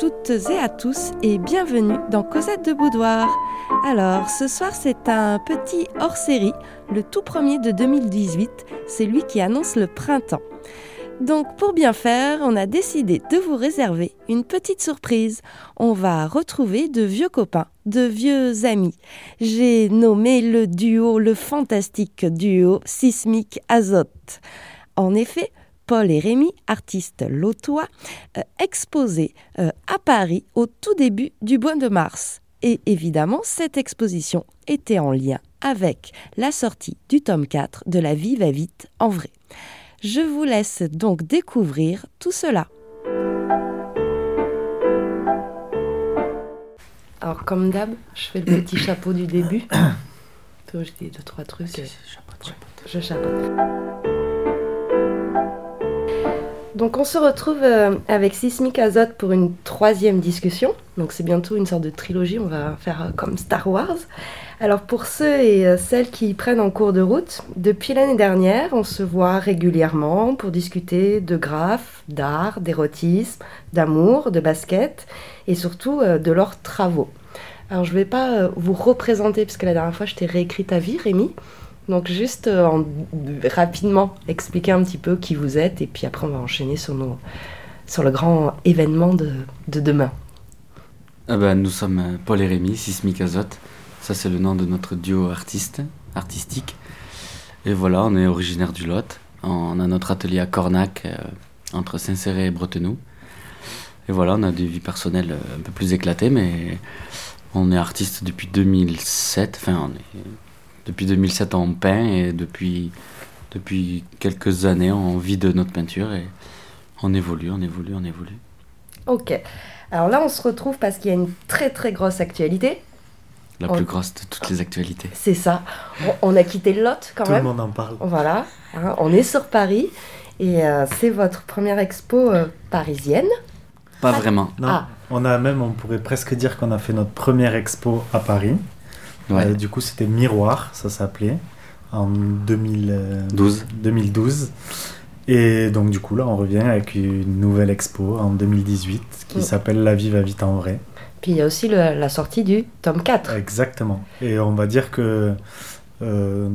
toutes et à tous et bienvenue dans Cosette de Boudoir. Alors, ce soir, c'est un petit hors-série, le tout premier de 2018, c'est lui qui annonce le printemps. Donc, pour bien faire, on a décidé de vous réserver une petite surprise. On va retrouver de vieux copains, de vieux amis. J'ai nommé le duo, le fantastique duo sismique azote. En effet, Paul et Rémy, artistes lotois, euh, exposés euh, à Paris au tout début du mois de mars. Et évidemment, cette exposition était en lien avec la sortie du tome 4 de La vie va vite en vrai. Je vous laisse donc découvrir tout cela. Alors comme d'hab, je fais le petit chapeau du début. Toi, je dis deux, trois trucs. Je chapeau. Donc on se retrouve euh, avec Sismic Azote pour une troisième discussion. Donc c'est bientôt une sorte de trilogie, on va faire euh, comme Star Wars. Alors pour ceux et euh, celles qui prennent en cours de route, depuis l'année dernière, on se voit régulièrement pour discuter de graphes, d'art, d'érotisme, d'amour, de basket et surtout de leurs travaux. Alors je ne vais pas vous représenter, puisque la dernière fois je t'ai réécrit ta vie, Rémi. Donc juste euh, en, rapidement expliquer un petit peu qui vous êtes et puis après on va enchaîner sur, le grand événement de, de demain. Ah ben, nous sommes euh, Paul et Rémi, Sismic Azote. Ça c'est le nom de notre duo artiste, artistique. Et voilà, on est originaire du Lot. On a notre atelier à Cornac, euh, entre Saint-Céré et Bretenoux. Et voilà, on a des vies personnelles un peu plus éclatées, mais on est artiste depuis 2007. Enfin, on est depuis 2007, on peint et depuis, depuis quelques années, on vit de notre peinture et on évolue, on évolue, on évolue. Ok. Alors là, on se retrouve parce qu'il y a une très très grosse actualité. La plus grosse de toutes les actualités. C'est ça. On, a quitté le Lot quand même. Tout le monde en parle. Voilà. Hein, on est sur Paris et euh, c'est votre première expo euh, parisienne. Pas vraiment. Non. Ah. On a même, on pourrait presque dire qu'on a fait notre première expo à Paris. Euh, du coup, c'était Miroir, ça s'appelait, en 2012. 2012. Et donc, du coup, là, on revient avec une nouvelle expo en 2018 qui mm. s'appelle La vie va vite en vrai. Puis il y a aussi la sortie du tome 4. Exactement. Et on va dire que euh,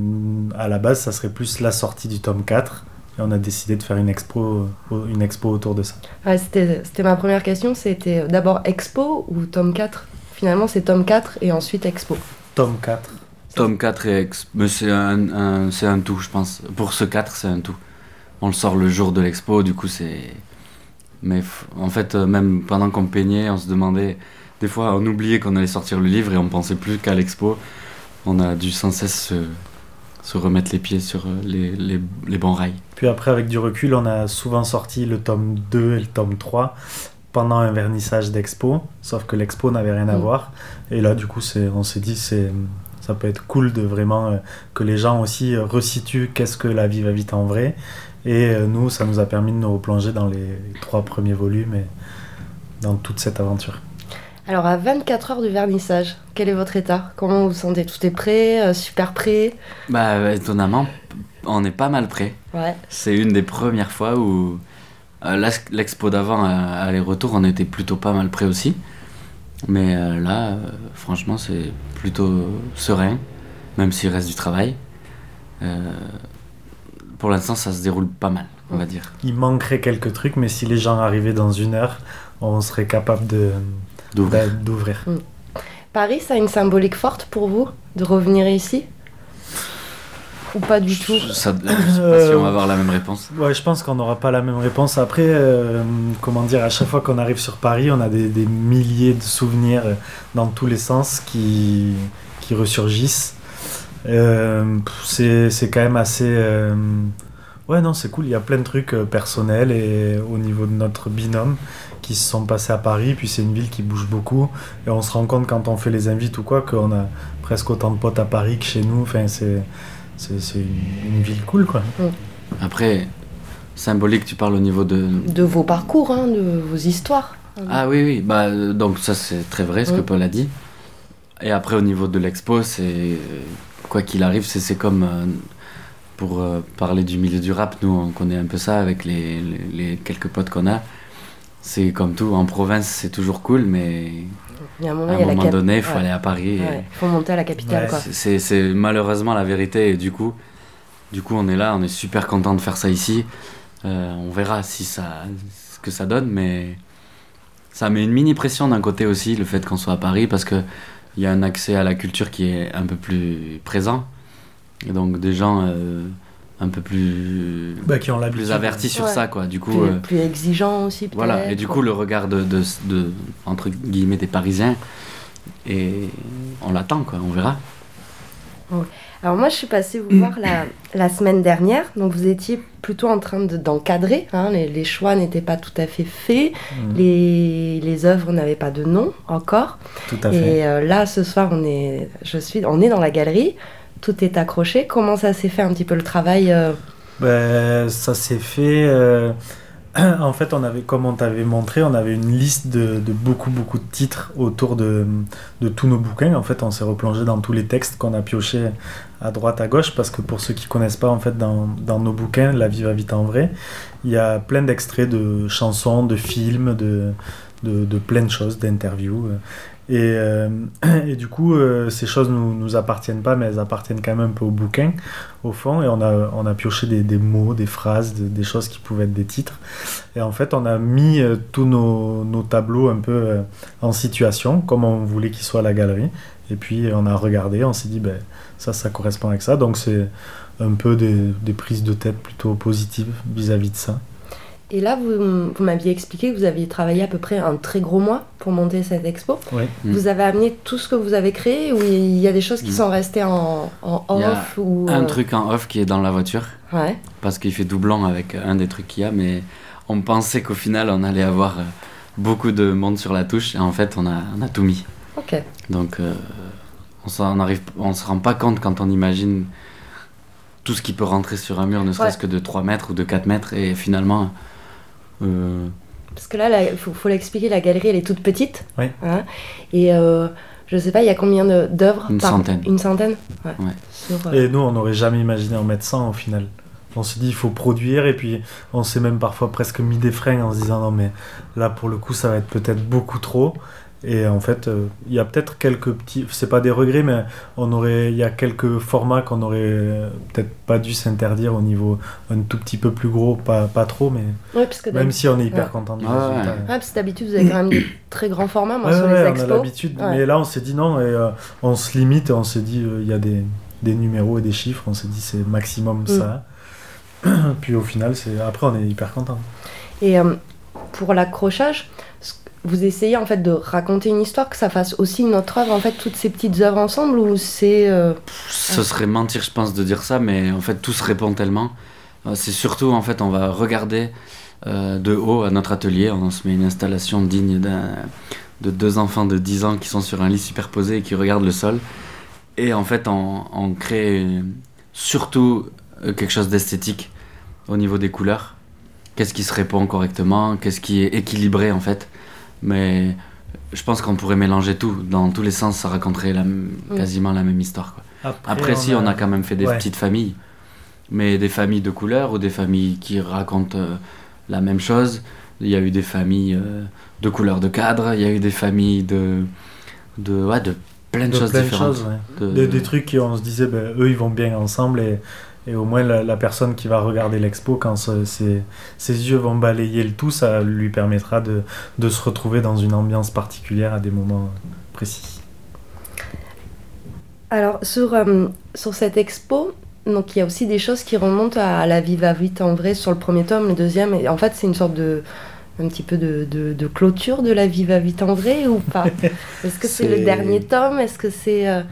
à la base, ça serait plus la sortie du tome 4. Et on a décidé de faire une expo, une expo autour de ça. c'était ma première question. C'était d'abord expo ou tome 4 Finalement, c'est tome 4 et ensuite expo. Tome 4. Tome 4 et ex... Mais c'est un, c'est un tout, je pense. Pour ce 4, c'est un tout. On le sort le jour de l'expo, du coup, c'est. Mais en fait, euh, même pendant qu'on peignait, on se demandait. Des fois, on oubliait qu'on allait sortir le livre et on pensait plus qu'à l'expo. On a dû sans cesse se, se remettre les pieds sur euh, les, les, les, bons rails. Puis après, avec du recul, on a souvent sorti le tome 2 et le tome 3 pendant un vernissage d'expo, sauf que l'expo n'avait rien à mm. voir. Et là, du coup, on s'est dit, c'est ça peut être cool de vraiment euh, que les gens aussi euh, resituent qu'est-ce que la vie va vite en vrai. Et euh, nous, ça nous a permis de nous replonger dans les trois premiers volumes et dans toute cette aventure. Alors, à 24 heures du vernissage, quel est votre état? Comment vous vous sentez? Tout est prêt Super prêt? Bah, étonnamment, on est pas mal prêt. Ouais. C'est une des premières fois où l'expo d'avant, aller-retour, on était plutôt pas mal prêt aussi. Mais euh, là, euh, franchement, c'est plutôt serein, même s'il reste du travail. pour l'instant, ça se déroule pas mal, on va dire. Il manquerait quelques trucs, mais si les gens arrivaient dans une heure, on serait capable de d'ouvrir. Mm. Paris, ça a une symbolique forte pour vous de revenir ici? Ou pas du tout ça, Je sais pas si on va avoir la même réponse. Ouais, je pense qu'on n'aura pas la même réponse. Après, euh, comment dire, à chaque fois qu'on arrive sur Paris, on a des, milliers de souvenirs euh, dans tous les sens qui, qui ressurgissent. Euh, c'est quand même assez. Ouais, non, c'est cool. Il y a plein de trucs personnels et au niveau de notre binôme qui se sont passés à Paris. Puis c'est une ville qui bouge beaucoup. Et on se rend compte quand on fait les invites ou quoi qu'on a presque autant de potes à Paris que chez nous. Enfin, c'est c'est une, ville cool, quoi. Mm. Après, symbolique, tu parles au niveau de... De vos parcours, hein, de vos histoires. Ah oui, oui, bah, donc ça c'est très vrai ce que mm. Paul a dit. Et après au niveau de l'expo, c'est... Quoi qu'il arrive, c'est comme... Euh, pour euh, parler du milieu du rap, nous on connaît un peu ça avec les, les, quelques potes qu'on a. c'est comme tout. En province, c'est toujours cool, mais Il y a un moment, à il un moment donné, il faut ouais. aller à Paris. Ouais, faut monter à la capitale, Ouais. quoi. c'est- malheureusement la vérité. Et du coup, du coup, on est là, on est super content de faire ça ici. Euh, on verra si ça, ce que ça donne, mais ça met une mini pression d'un côté aussi, le fait qu'on soit à Paris, parce que il y a un accès à la culture qui est un peu plus présent. Et donc des gens euh, un peu plus, Bah, qui plus avertis sur Ouais. ça, quoi. Du coup, Plus, euh, plus exigeant aussi, voilà. Et du coup, le regard de, de, de- entre guillemets des Parisiens, et on l'attend, quoi. On verra. Alors moi, je suis passée vous voir la, la semaine dernière. Donc vous étiez plutôt en train de- d'encadrer. hein, les, les choix n'étaient pas tout à fait faits. Mm, Les, les œuvres n'avaient pas de nom encore. Tout à fait. Et euh, là, ce soir, on est, je suis, on est dans la galerie. Tout est accroché. Comment ça s'est fait un petit peu le travail euh, Ben, ça s'est fait. euh, en fait, on avait, comme on t'avait montré, on avait une liste de, beaucoup, beaucoup de titres autour de, tous nos bouquins. En fait, on s'est replongé dans tous les textes qu'on a piochés à droite, à gauche, parce que pour ceux qui connaissent pas, en fait, dans, nos bouquins, La vie va vite en vrai, il y a plein d'extraits de chansons, de films, de, de, de plein de choses, d'interviews. Et, euh, et du coup, euh, ces choses nous, nous appartiennent pas, mais elles appartiennent quand même un peu au bouquin, au fond. Et on a, on a pioché des, des mots, des phrases, de- des choses qui pouvaient être des titres. Et en fait, on a mis euh, tous nos, nos tableaux un peu en situation, comme on voulait qu'ils soient à la galerie. Et puis, on a regardé, on s'est dit, ben, ça, ça correspond avec ça. Donc, c'est un peu des, des prises de tête plutôt positives vis-à-vis de ça. Et là, vous, vous m'aviez expliqué que vous aviez travaillé à peu près un très gros mois pour monter cette expo. Oui. Mm. Vous avez amené tout ce que vous avez créé ou il y a des choses qui Mm. sont restées en, en Il y a off ou Un euh, truc en off qui est dans la voiture, Ouais. parce qu'il fait doublon avec un des trucs qu'il y a, mais on pensait qu'au final, on allait avoir euh, beaucoup de monde sur la touche, et en fait, on a, on a tout mis. Ok. Donc, euh, on s'en arrive, on se rend pas compte quand on imagine tout ce qui peut rentrer sur un mur, ne serait-ce Ouais. que de 3 mètres ou de 4 mètres, et finalement, euh, Parce que là, il faut, faut l'expliquer, la galerie, elle est toute petite. Oui. Hein, et euh, je sais pas, il y a combien d'œuvres? Une par- centaine. Une centaine? Ouais. Ouais. Sur, euh, Et nous, on n'aurait jamais imaginé en mettre 100 au final. On s'est dit, il faut produire, et puis on s'est même parfois presque mis des freins en se disant, non, mais là, pour le coup, ça va être peut-être beaucoup trop. Et en fait, euh, il y a peut-être quelques petits, c'est pas des regrets, mais on aurait, il y a quelques formats qu'on aurait euh, peut-être pas dû s'interdire au niveau un tout petit peu plus gros, pas, pas trop, mais ouais, parce que même si on est hyper Ouais. content du Ouais, résultat. ouais, parce que d'habitude, vous avez quand même des très grands formats, moi, Ouais, sur ouais, les on a expos. l'habitude. Ouais. Mais là, on s'est dit non, et euh, on se limite, et on s'est dit, euh, il y a des, des numéros et des chiffres, on s'est dit c'est maximum Mm. ça. Puis au final, c'est après, on est hyper content. Et euh, pour l'accrochage, vous essayez en fait de raconter une histoire, que ça fasse aussi une autre œuvre, en fait, toutes ces petites œuvres ensemble, ou c'est. euh, ce serait mentir, je pense, de dire ça, mais en fait, tout se répond tellement. Euh, C'est surtout, en fait, on va regarder euh, de haut à notre atelier, on se met une installation digne de deux enfants de 10 ans qui sont sur un lit superposé et qui regardent le sol. Et en fait, on, on crée surtout quelque chose d'esthétique au niveau des couleurs. Qu'est-ce qui se répond correctement, qu'est-ce qui est équilibré en fait? Mais je pense qu'on pourrait mélanger tout. Dans tous les sens, ça raconterait la quasiment la même histoire. Quoi. Après, si, on a quand même fait des Ouais. petites familles. Mais des familles de couleurs ou des familles qui racontent euh, la même chose. Il y a eu des familles euh, de couleurs de cadre, il y a eu des familles de, de, ouais, de plein de, de choses plein de différentes. choses, ouais. De- Des, des trucs qui on se disait, ben, eux, ils vont bien ensemble, et, et au moins la, la personne qui va regarder l'expo, quand ce- ses, ses yeux vont balayer le tout, ça lui permettra de, de se retrouver dans une ambiance particulière à des moments précis. Alors, sur, euh, sur cette expo, donc il y a aussi des choses qui remontent à la vie va vite en vrai sur le premier tome, le deuxième. Et en fait, c'est une sorte de. un petit peu de, de, de clôture de la vie va vite en vrai ou pas? Est-ce que c'est le dernier tome? Est-ce que c'est. euh,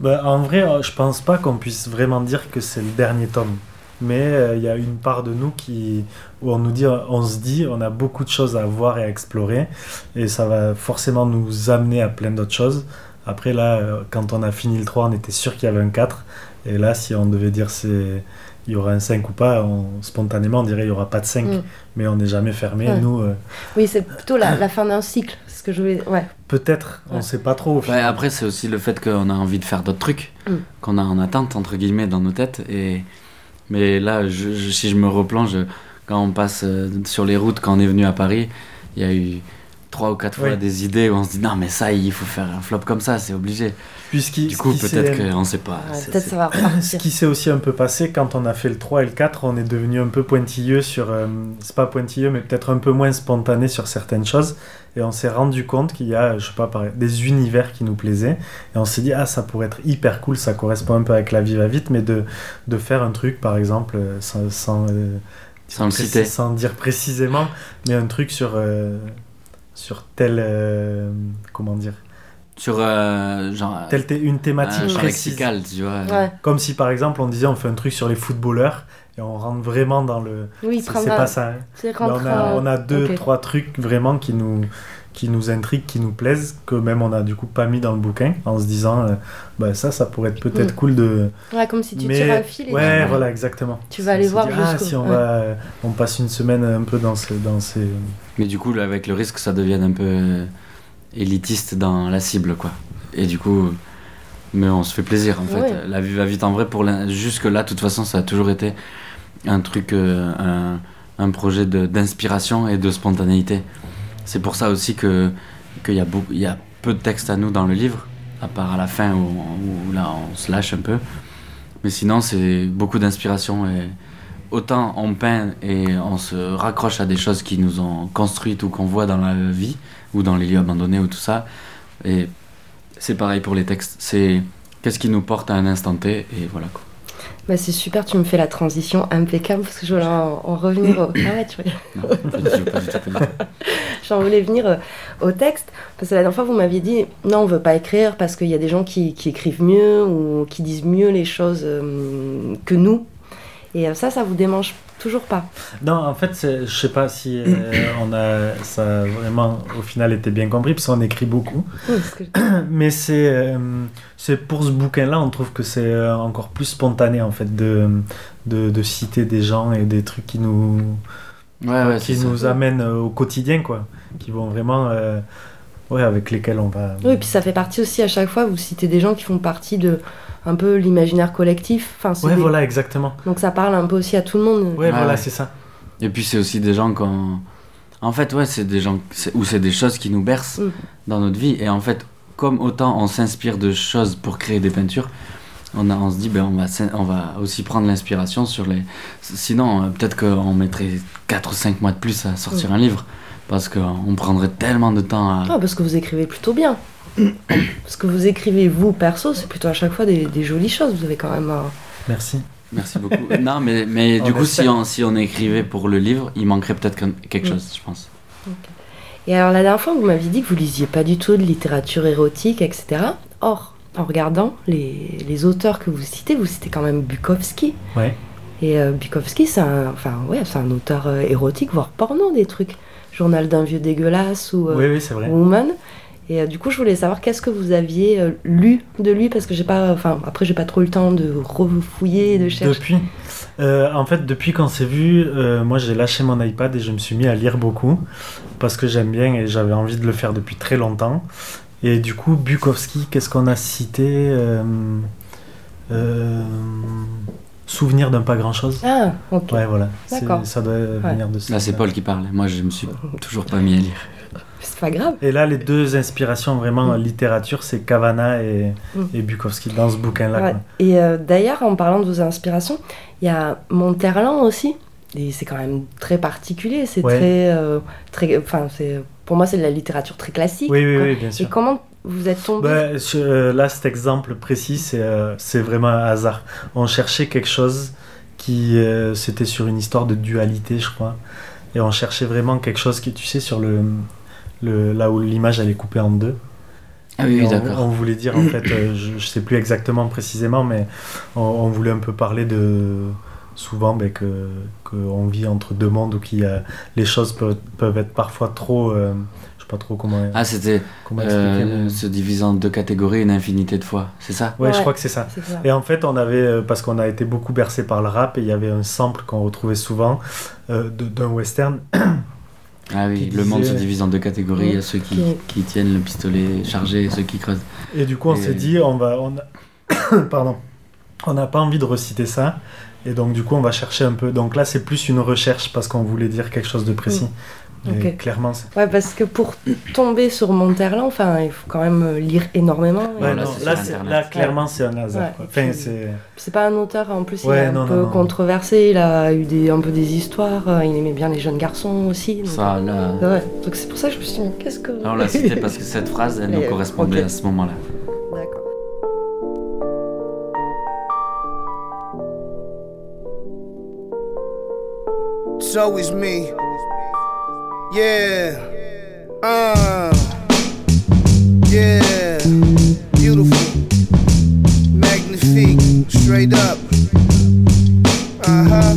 Ben, en vrai, euh, je pense pas qu'on puisse vraiment dire que c'est le dernier tome. Mais euh, il y a une part de nous qui, où on nous dit, on se dit, on a beaucoup de choses à voir et à explorer, et ça va forcément nous amener à plein d'autres choses. Après là, euh, quand on a fini le 3, on était sûr qu'il y avait un 4, et là, si on devait dire c'est, il y aura un 5 ou pas, on- spontanément on dirait il y aura pas de 5, Mm. mais on n'est jamais fermé. Ouais. Nous, euh, Oui, c'est plutôt la, la fin d'un cycle. Que je voulais. Ouais. peut-être, on Ouais. sait pas trop. Au Ouais, final. après, c'est aussi le fait qu'on a envie de faire d'autres trucs, Mm. qu'on a en attente, entre guillemets, dans nos têtes. Et... Mais là, je- je- si je me replonge, quand on passe euh, sur les routes, quand on est venu à Paris, il y a eu trois ou quatre fois des idées où on se dit non mais ça il faut faire un flop comme ça, c'est obligé. Puisqu'il- Du coup peut-être qu'on sait pas. Ouais, C'est- Peut-être c'est- ça va Ce qui s'est aussi un peu passé quand on a fait le 3 et le 4, on est devenu un peu pointilleux sur. euh, c'est pas pointilleux, mais peut-être un peu moins spontané sur certaines choses. Et on s'est rendu compte qu'il y a, je sais pas, des univers qui nous plaisaient. Et on s'est dit, ah, ça pourrait être hyper cool, ça correspond un peu avec la vie va vite, mais de, de faire un truc, par exemple, euh, sans. sans, euh, Sans le citer. sans dire précisément, mais un truc sur. euh, sur tel. euh, comment dire Sur euh, genre Telle thé- une thématique précise. lexical, tu vois. Ouais. Comme si par exemple on disait on fait un truc sur les footballeurs et on rentre vraiment dans le. Oui, C'est pas ça. hein. on, a, en- on a deux, trois trucs vraiment qui nous, qui nous intriguent, qui nous plaisent, que même on a du coup pas mis dans le bouquin en se disant euh, bah, ça, ça pourrait être peut-être Mm. cool de. Ouais, comme si tu Mais- tires un fil et Ouais, tu- voilà, exactement. Tu vas aller voir dit, ah, si on, ouais. va, euh, on passe une semaine un peu dans, ce, dans ces. Mais du coup, là, avec le risque que ça devienne un peu élitiste dans la cible, quoi. Et du coup, mais on se fait plaisir, en fait. Ouais. La vie va vite en vrai. Pour l'in- jusque-là, de toute façon, ça a toujours été un truc, euh, un, un projet de- d'inspiration et de spontanéité. C'est pour ça aussi que qu'il y a peu de textes à nous dans le livre, à part à la fin où, où là on se lâche un peu. Mais sinon, c'est beaucoup d'inspiration et autant on peint et on se raccroche à des choses qui nous ont construites ou qu'on voit dans la vie ou dans les lieux abandonnés ou tout ça. Et c'est pareil pour les textes. C'est qu'est-ce qui nous porte à un instant T et voilà quoi. Bah, c'est super, tu me fais la transition impeccable parce que je voulais en, en revenir au... Ah ouais, tu. J'en voulais venir euh, au texte parce que la dernière fois vous m'aviez dit non on veut pas écrire parce qu'il y a des gens qui, qui écrivent mieux ou qui disent mieux les choses euh, que nous et euh, ça ça vous démange toujours pas Non, en fait, je sais pas si euh, on a, ça a vraiment au final été bien compris, parce qu'on écrit beaucoup. Oui, parce que- Mais c'est euh, c'est pour ce bouquin-là, on trouve que c'est encore plus spontané en fait de, de, de citer des gens et des trucs qui nous, Ouais, ouais, c'est qui ça. nous amènent au quotidien, quoi. Qui vont vraiment. euh, ouais, avec lesquels on va. oui puis ça fait partie aussi à chaque fois vous citez des gens qui font partie de un peu l'imaginaire collectif enfin Ouais, des- voilà, exactement. donc ça parle un peu aussi à tout le monde Ouais, Ouais, voilà, ouais. c'est ça. Et puis c'est aussi des gens qu'on. En fait, ouais, c'est des gens. Ou c'est des choses qui nous bercent Mm. dans notre vie. Et en fait, comme autant on s'inspire de choses pour créer des peintures, on, a, on se dit, ben, on, va, s'in- on va aussi prendre l'inspiration sur les. Sinon, euh, peut-être qu'on mettrait 4 ou 5 mois de plus à sortir un livre. Parce qu'on prendrait tellement de temps à. Ah, parce que vous écrivez plutôt bien parce que vous écrivez vous perso c'est plutôt à chaque fois des, des jolies choses vous avez quand même un... Merci. Merci beaucoup. non, mais, mais du coup, si on, si on écrivait pour le livre, il manquerait peut-être quelque Mm. chose, je pense. Et alors la dernière fois, vous m'aviez dit que vous lisiez pas du tout de littérature érotique, etc. Or, en regardant les, les auteurs que vous citez, vous citez quand même Bukowski. Ouais. Et euh, Bukowski, c'est un, enfin, ouais, c'est un auteur euh, érotique, voire porno, des trucs. Journal d'un vieux dégueulasse ou euh, Oui, oui, c'est vrai. Woman. Et euh, du coup, je voulais savoir qu'est-ce que vous aviez euh, lu de lui, parce que j'ai pas, enfin, après, j'ai pas trop le temps de refouiller, de chercher. Depuis, euh, en fait, depuis qu'on s'est vu, moi j'ai lâché mon iPad et je me suis mis à lire beaucoup parce que j'aime bien et j'avais envie de le faire depuis très longtemps. Et du coup, Bukowski, qu'est-ce qu'on a cité Souvenir d'un pas grand-chose. Ah, ok. Ouais, voilà. D'accord. Ça doit venir de ça. Là, c'est Paul qui parle. Moi, je me suis toujours pas mis à lire. C'est pas grave. Et là, les deux inspirations vraiment en Mm. littérature, c'est Cavana et, Mm. et Bukowski dans ce bouquin-là. Ouais. Et euh, d'ailleurs, en parlant de vos inspirations, il y a Monterland aussi. Et c'est quand même très particulier. C'est Ouais. très, euh, très, enfin, c'est pour moi c'est de la littérature très classique. Oui, oui, oui, bien Et sûr. comment vous êtes tombé Bah, je- euh, là, cet exemple précis, c'est euh, c'est vraiment un hasard. On cherchait quelque chose qui. euh, C'était sur une histoire de dualité, je crois. Et on cherchait vraiment quelque chose qui, tu sais, sur le. le là où l'image elle est coupée en deux. Ah oui, d'accord. on voulait dire, en fait, euh, je, je sais plus exactement précisément, mais on, on voulait un peu parler de. Souvent, ben, que qu'on vit entre deux mondes y a, les choses peuvent, peuvent être parfois trop. Euh, sais pas trop comment, Ah, c'était euh, se diviser en deux catégories une infinité de fois, c'est ça? Ouais, je crois que c'est ça. Et en fait, on avait, euh, parce qu'on a été beaucoup bercé par le rap, et il y avait un sample qu'on retrouvait souvent euh, d'un western. Ah oui, le monde se divise en deux catégories. Il y a ceux qui, tiennent le pistolet chargé et ceux qui creusent. Et du coup, on Et- s'est dit, on va, on a- pardon, on n'a pas envie de reciter ça. Et donc, du coup, on va chercher un peu. Donc là, c'est plus une recherche parce qu'on voulait dire quelque chose de précis. Ok. clairement, c'est- Ouais, parce que pour tomber sur Monterland, enfin, il faut quand même euh, lire énormément. Ouais, là, non, là, là, clairement, c'est un hasard. Enfin, c'est... Pas un auteur, en plus, il est un non, peu non, controversé, il a eu des, un peu des histoires, euh, il aimait bien les jeunes garçons aussi. donc- Ça, là, Ouais, donc c'est pour ça que je me suis dit, qu'est-ce que. là, on l'a cité parce que cette phrase, elle nous euh, correspondait ok. à ce moment-là. D'accord. It's always me. Yeah. Uh. Yeah. Beautiful. Magnifique. Straight up. Uh huh.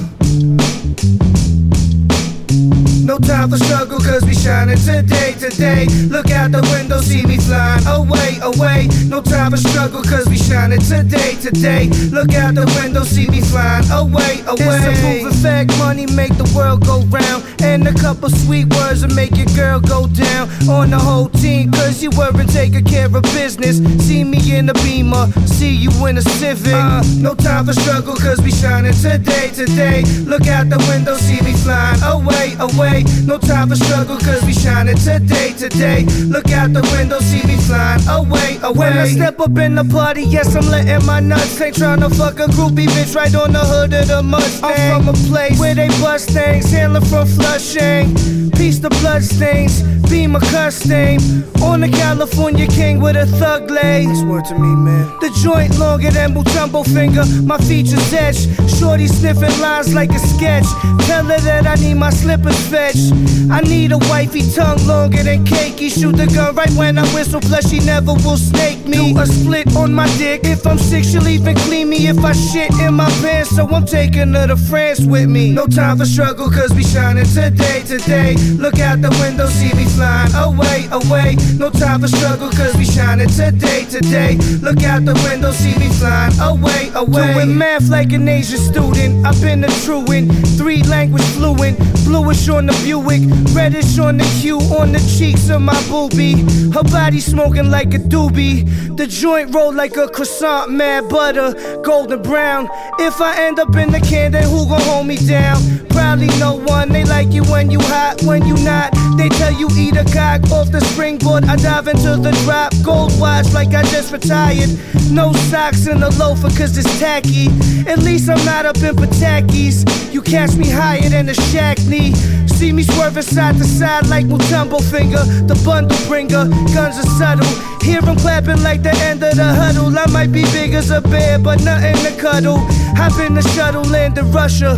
No time for struggle, cause we shining today, today. Look out the window, see me flying away, away. No time for struggle, cause we shining today, today. Look out the window, see me flying away, away. It's a proven fact, money make the world go round. And a couple sweet words will make your girl go down on the whole team, cause you weren't taking care of business. See me in the beamer, see you in a civic. Uh, no time for struggle, cause we shining today, today. Look out the window, see me flying away, away. No time for struggle, cause we shining today, today. Look out the window, see me flying away, away. When I step up in the party, yes, I'm letting my nuts. Ain't tryna fuck a groupie bitch right on the hood of the Mustang. I'm from a place where they bust things, handling from Flushing. Piece the bloodstains, be my custom. On the California king with a thug lace. Word to me, man. The joint longer than Mutombo finger, my features etched. Shorty sniffing lines like a sketch. Tell her that I need my slippers fetched. I need a wifey tongue longer than cakey. Shoot the gun right when I whistle, plus she never will snake me. Do a split on my dick. If I'm sick, she'll even clean me if I shit in my pants. So I'm taking her to France with me. No time for struggle, cause we shining today, today. Look out the window, see me flying away, away. No time for struggle, cause we shining today, today. Look out the window, see me flying away, away. Doing math like an Asian student. I've been a truant, three language fluent. Bluish on the Buick, reddish on the hue on the cheeks of my boobie. Her body smoking like a doobie. The joint roll like a croissant, mad butter, golden brown. If I end up in the can, then who gon' hold me down? Probably no one. They like you when you hot, when you not. They tell you eat a cock off the springboard. I dive into the drop, gold watch like I just retired. No socks in the loafer cause it's tacky. At least I'm not up in Patakis. You catch me higher than a shack knee. See me swerving side to side like Mutombo finger. The bundle bringer, guns are subtle. Hear 'em clapping like the end of the huddle. I might be big as a bear, but nothing to cuddle. Hop in the shuttle, land in Russia.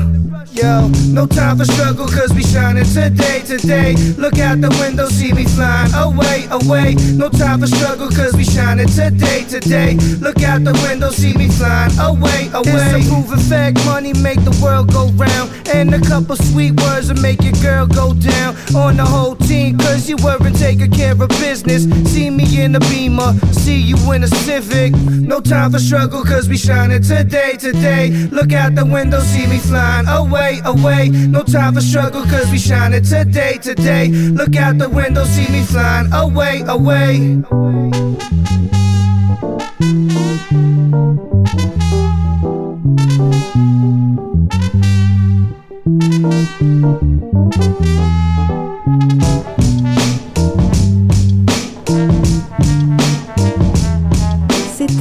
Yo, no time for struggle, cause we shining today, today. Look out the window, see me flying away, away. No time for struggle, cause we shining today, today. Look out the window, see me flying away, away. It's a proven fact, money make the world go round. And a couple sweet words will make your girl go down on the whole team, cause you weren't taking care of business. See me in the beamer, see you in a civic. No time for struggle, cause we shining today, today. Look out the window, see me flying away, away. No time for struggle, cause we shining today, today. Look out the window, see me flying away, away.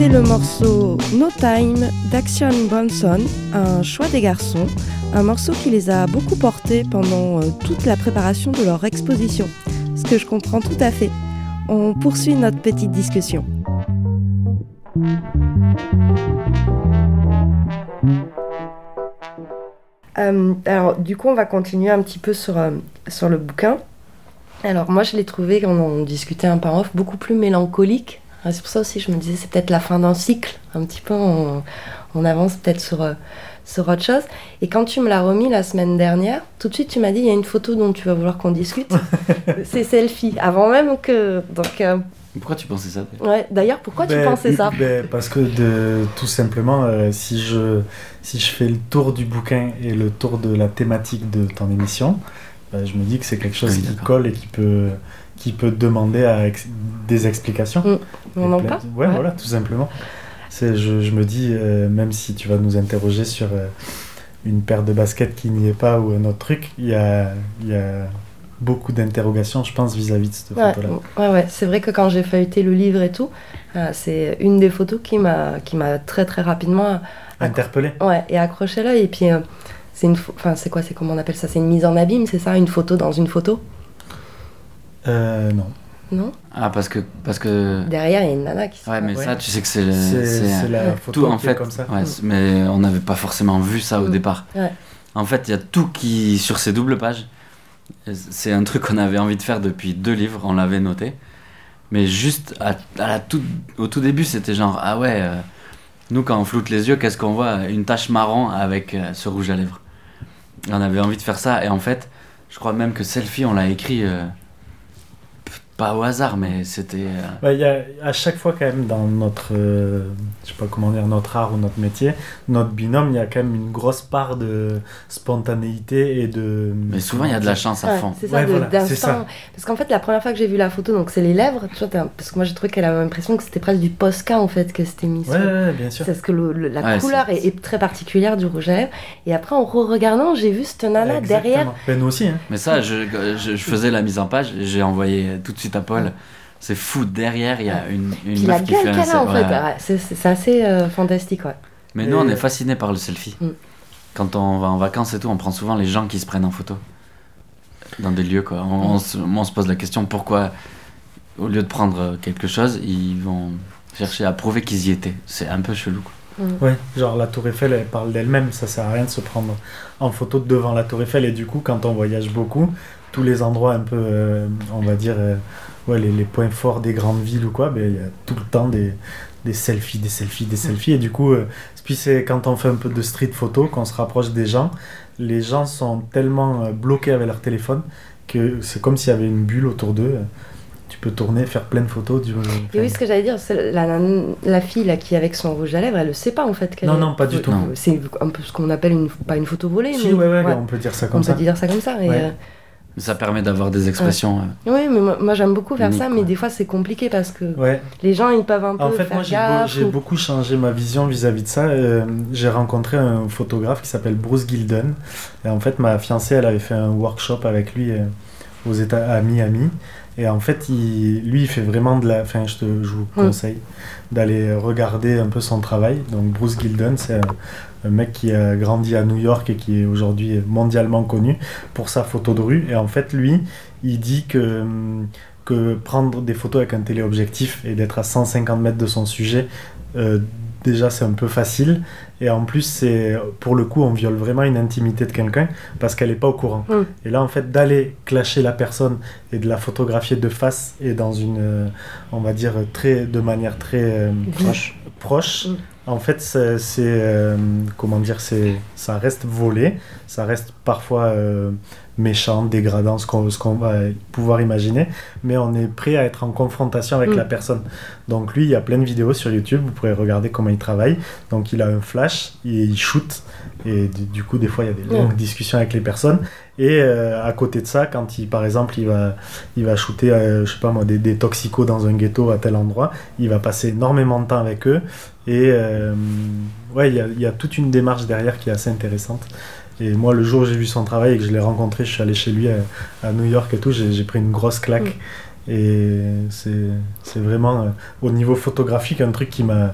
C'était le morceau No Time d'Action Bronson, un choix des garçons, un morceau qui les a beaucoup portés pendant euh, toute la préparation de leur exposition. Ce que je comprends tout à fait. On poursuit notre petite discussion. Euh, alors, du coup, on va continuer un petit peu sur, euh, sur le bouquin. Alors, moi, je l'ai trouvé, quand on discutait un en off, beaucoup plus mélancolique. Ah, C'est pour ça aussi que je me disais, c'est peut-être la fin d'un cycle. Un petit peu, on, on avance peut-être sur, euh, sur autre chose. Et quand tu me l'as remis la semaine dernière, tout de suite, tu m'as dit, il y a une photo dont tu vas vouloir qu'on discute. c'est selfie. Avant même que. Donc, euh, Pourquoi tu pensais ça ouais. D'ailleurs, pourquoi tu Ben, pensais ça? ben, Parce que de, tout simplement, euh, si, je, si je fais le tour du bouquin et le tour de la thématique de ton émission, ben, je me dis que c'est quelque chose Oui, qui colle et qui peut, qui peut demander à ex- des explications. Mm. On en parle ouais, Ouais. voilà, tout simplement. Je, je me dis, euh, même si tu vas nous interroger sur euh, une paire de baskets qui n'y est pas ou un autre truc, il y a, y a beaucoup d'interrogations, je pense, vis-à-vis de cette Ouais, photo-là. ouais, ouais. c'est vrai que quand j'ai feuilleté le livre et tout, euh, c'est une des photos qui m'a qui m'a très très rapidement Interpellé ouais, et accroché l'œil. Et puis, euh, c'est une, pho- enfin, c'est quoi, c'est comment on appelle ça? C'est une mise en abîme, c'est ça? Une photo dans une photo? Euh, non. Non? Ah, parce que. Parce que... Derrière, il y a une nana qui se Ouais, mais Ouais. ça, tu sais que c'est. le- C'est c'est, c'est la photo tout en qui est fait. comme ça. Ouais, c'est- mais on n'avait pas forcément vu ça au Mm. départ. Ouais. En fait, il y a tout qui. Sur ces doubles pages. C'est un truc qu'on avait envie de faire depuis deux livres, on l'avait noté. Mais juste à, à la toute- au tout début, c'était genre Ah ouais, euh, nous quand on floute les yeux, qu'est-ce qu'on voit? Une tache marron avec euh, ce rouge à lèvres. On avait envie de faire ça, et en fait, je crois même que Selfie, on l'a écrit. euh, pas au hasard, mais c'était. euh, Ouais, il y a à chaque fois quand même dans notre, euh, je sais pas comment dire, notre art ou notre métier, notre binôme, il y a quand même une grosse part de spontanéité et de. Mais souvent, il y a de la chance à Ouais, fond. c'est ça, Ouais, de- voilà, ça. Parce qu'en fait, la première fois que j'ai vu la photo, donc c'est les lèvres, tu vois, t'as- parce que moi j'ai trouvé qu'elle avait l'impression que c'était presque du Posca en fait, que c'était mis Ouais, sur- ouais, ouais, bien sûr. C'est parce que le- le- la Ouais, couleur est, est très particulière du rouge à lèvres. Et après, en re-regardant, j'ai vu cette nana Exactement. derrière. Ben, nous aussi, hein. Mais ça, je, je, je faisais la mise en page, j'ai envoyé tout de suite à Paul. C'est fou, derrière, il y a une, une la meuf qui fait un qu'elle a en selfie. fait, Ouais. Ouais, c'est- assez euh, fantastique. Ouais. Mais nous, on Et- est fascinés par le selfie. Mm. Quand on va en vacances et tout, on prend souvent les gens qui se prennent en photo. Dans des lieux, quoi. On, on se, moi, on se pose la question pourquoi, au lieu de prendre quelque chose, ils vont chercher à prouver qu'ils y étaient. C'est un peu chelou, quoi. Ouais, genre la Tour Eiffel, elle parle d'elle-même, ça sert à rien de se prendre en photo devant la Tour Eiffel. Et du coup, quand on voyage beaucoup, tous les endroits un peu, euh, on va dire, euh, ouais, les, les points forts des grandes villes ou quoi, ben, il y a tout le temps des, des selfies, des selfies, des selfies. Et du coup, euh, puis c'est quand on fait un peu de street photo, qu'on se rapproche des gens, les gens sont tellement euh, bloqués avec leur téléphone que c'est comme s'il y avait une bulle autour d'eux. Tu peux tourner, faire plein de photos. Du, Et oui, ce que j'allais dire, c'est la, la, la fille là, qui est avec son rouge à lèvres, elle le sait pas en fait. qu'elle Non, est- non, pas du tout. C'est un peu ce qu'on appelle une, pas une photo volée, Si, mais ouais, ouais, ouais, on peut dire ça on comme peut ça. dire ça comme ça. Et, Ouais. euh, Mais ça permet d'avoir des expressions. euh, oui, mais moi, moi, j'aime beaucoup faire Unique, ça, mais quoi. des fois c'est compliqué parce que Ouais. les gens ils peuvent un peu En fait, faire moi, j'ai beau- ou- beaucoup changé ma vision vis-à-vis de ça. Euh, j'ai rencontré un photographe qui s'appelle Bruce Gilden. Et en fait, ma fiancée, elle avait fait un workshop avec lui euh, aux États, à Miami. Et en fait, il, lui, il fait vraiment de la. Enfin, je, te, je vous Mm. conseille d'aller regarder un peu son travail. Donc, Bruce Gilden, c'est un, mec qui a grandi à New York et qui est aujourd'hui mondialement connu pour sa photo de rue. Et en fait, lui, il dit que, que prendre des photos avec un téléobjectif et d'être à 150 mètres de son sujet, euh, déjà c'est un peu facile. Et en plus, c'est pour le coup, on viole vraiment une intimité de quelqu'un parce qu'elle n'est pas au courant. Mm. Et là, en fait, d'aller clasher la personne et de la photographier de face et dans une, euh, on va dire, très, de manière très euh, Proche. proche, Mm. En fait, c'est, euh, comment dire, c'est, ça reste volé, ça reste parfois euh, méchant, dégradant, ce qu'on, va pouvoir imaginer, mais on est prêt à être en confrontation avec Mm. la personne. Donc lui, il y a plein de vidéos sur YouTube, vous pourrez regarder comment il travaille. Donc il a un flash, il, shoot, et du, coup, des fois, il y a des Mm. longues discussions avec les personnes. Et euh, à côté de ça, quand il, par exemple, il va, il va shooter, euh, je sais pas moi, des, des toxicos dans un ghetto à tel endroit, il va passer énormément de temps avec eux. Et euh, ouais, il y a, il y a toute une démarche derrière qui est assez intéressante. Et moi, le jour où j'ai vu son travail et que je l'ai rencontré, je suis allé chez lui à, à New York et tout, j'ai pris une grosse claque. Et c'est vraiment, euh, au niveau photographique, un truc qui m'a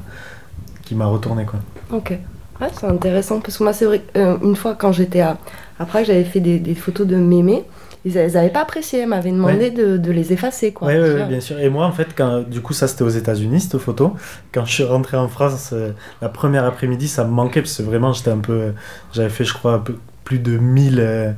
retourné. Quoi. Ok. Ouais, c'est intéressant parce que moi, c'est vrai qu'une fois quand j'étais à. Après, j'avais fait des, des photos de mémés. Ils n'avaient pas apprécié, elles m'avaient demandé de, de les effacer. Ouais, ouais, vois. bien sûr. Et moi, en fait, quand, du coup, ça c'était aux États-Unis, cette photo. Quand je suis rentré en France, euh, la première après-midi, ça me manquait parce que vraiment, j'étais un peu. euh, J'avais fait, je crois, un peu plus de 1000 euh,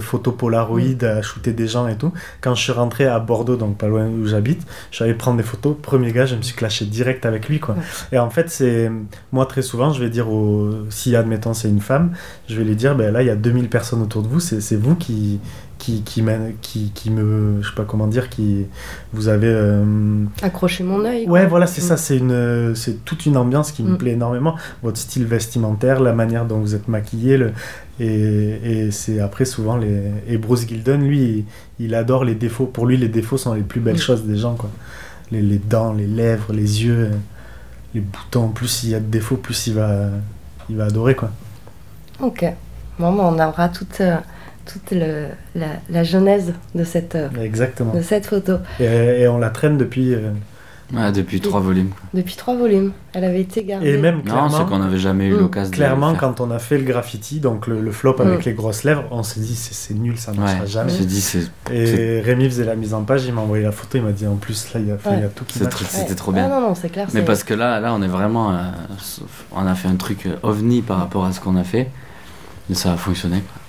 photos Polaroid à shooter des gens et tout. Quand je suis rentré à Bordeaux, donc pas loin où j'habite, je suis allé prendre des photos. Premier gars, je me suis clashé direct avec lui, quoi. Et en fait, c'est. Moi, très souvent, je vais dire aux. Si, admettons, c'est une femme, je vais lui dire, ben là, il y a 2000 personnes autour de vous, c'est vous qui. Qui, qui, qui, qui me. Je sais pas comment dire, qui. Vous avez. euh, Accrocher mon œil. Ouais, quoi. voilà, c'est Mm. ça, c'est une, c'est toute une ambiance qui me Mm. plaît énormément. Votre style vestimentaire, la manière dont vous êtes maquillé, le, et, et c'est après souvent les. Et Bruce Gilden, lui, il, il adore les défauts. Pour lui, les défauts sont les plus belles Mm. choses des gens, quoi. Les, les dents, les lèvres, les yeux, les boutons. Plus il y a de défauts, plus il va, il va adorer, quoi. Ok. Bon, bah, on aura toutes euh, toute le- la, la genèse de cette, euh, Exactement. de cette photo. Et, et on la traîne depuis. euh, Ouais, depuis trois volumes. Depuis trois volumes. Elle avait été gardée. et même Non, clairement, c'est qu'on n'avait jamais eu Mm. l'occasion de clairement faire. quand on a fait le graffiti, donc le, le flop avec Mm. les grosses lèvres, on s'est dit c'est c'est nul, ça ne marchera Ouais, jamais. dit c'est Et Rémi faisait la mise en page, il m'a envoyé la photo, il m'a dit en plus là il y a, enfin, il y a tout qui trop- Ouais. c'était trop Ah bien. non, non, c'est clair. Mais c'est- parce que là, là, on est vraiment. euh, on a fait un truc ovni par rapport à ce qu'on a fait. Et ça a fonctionné. quoi.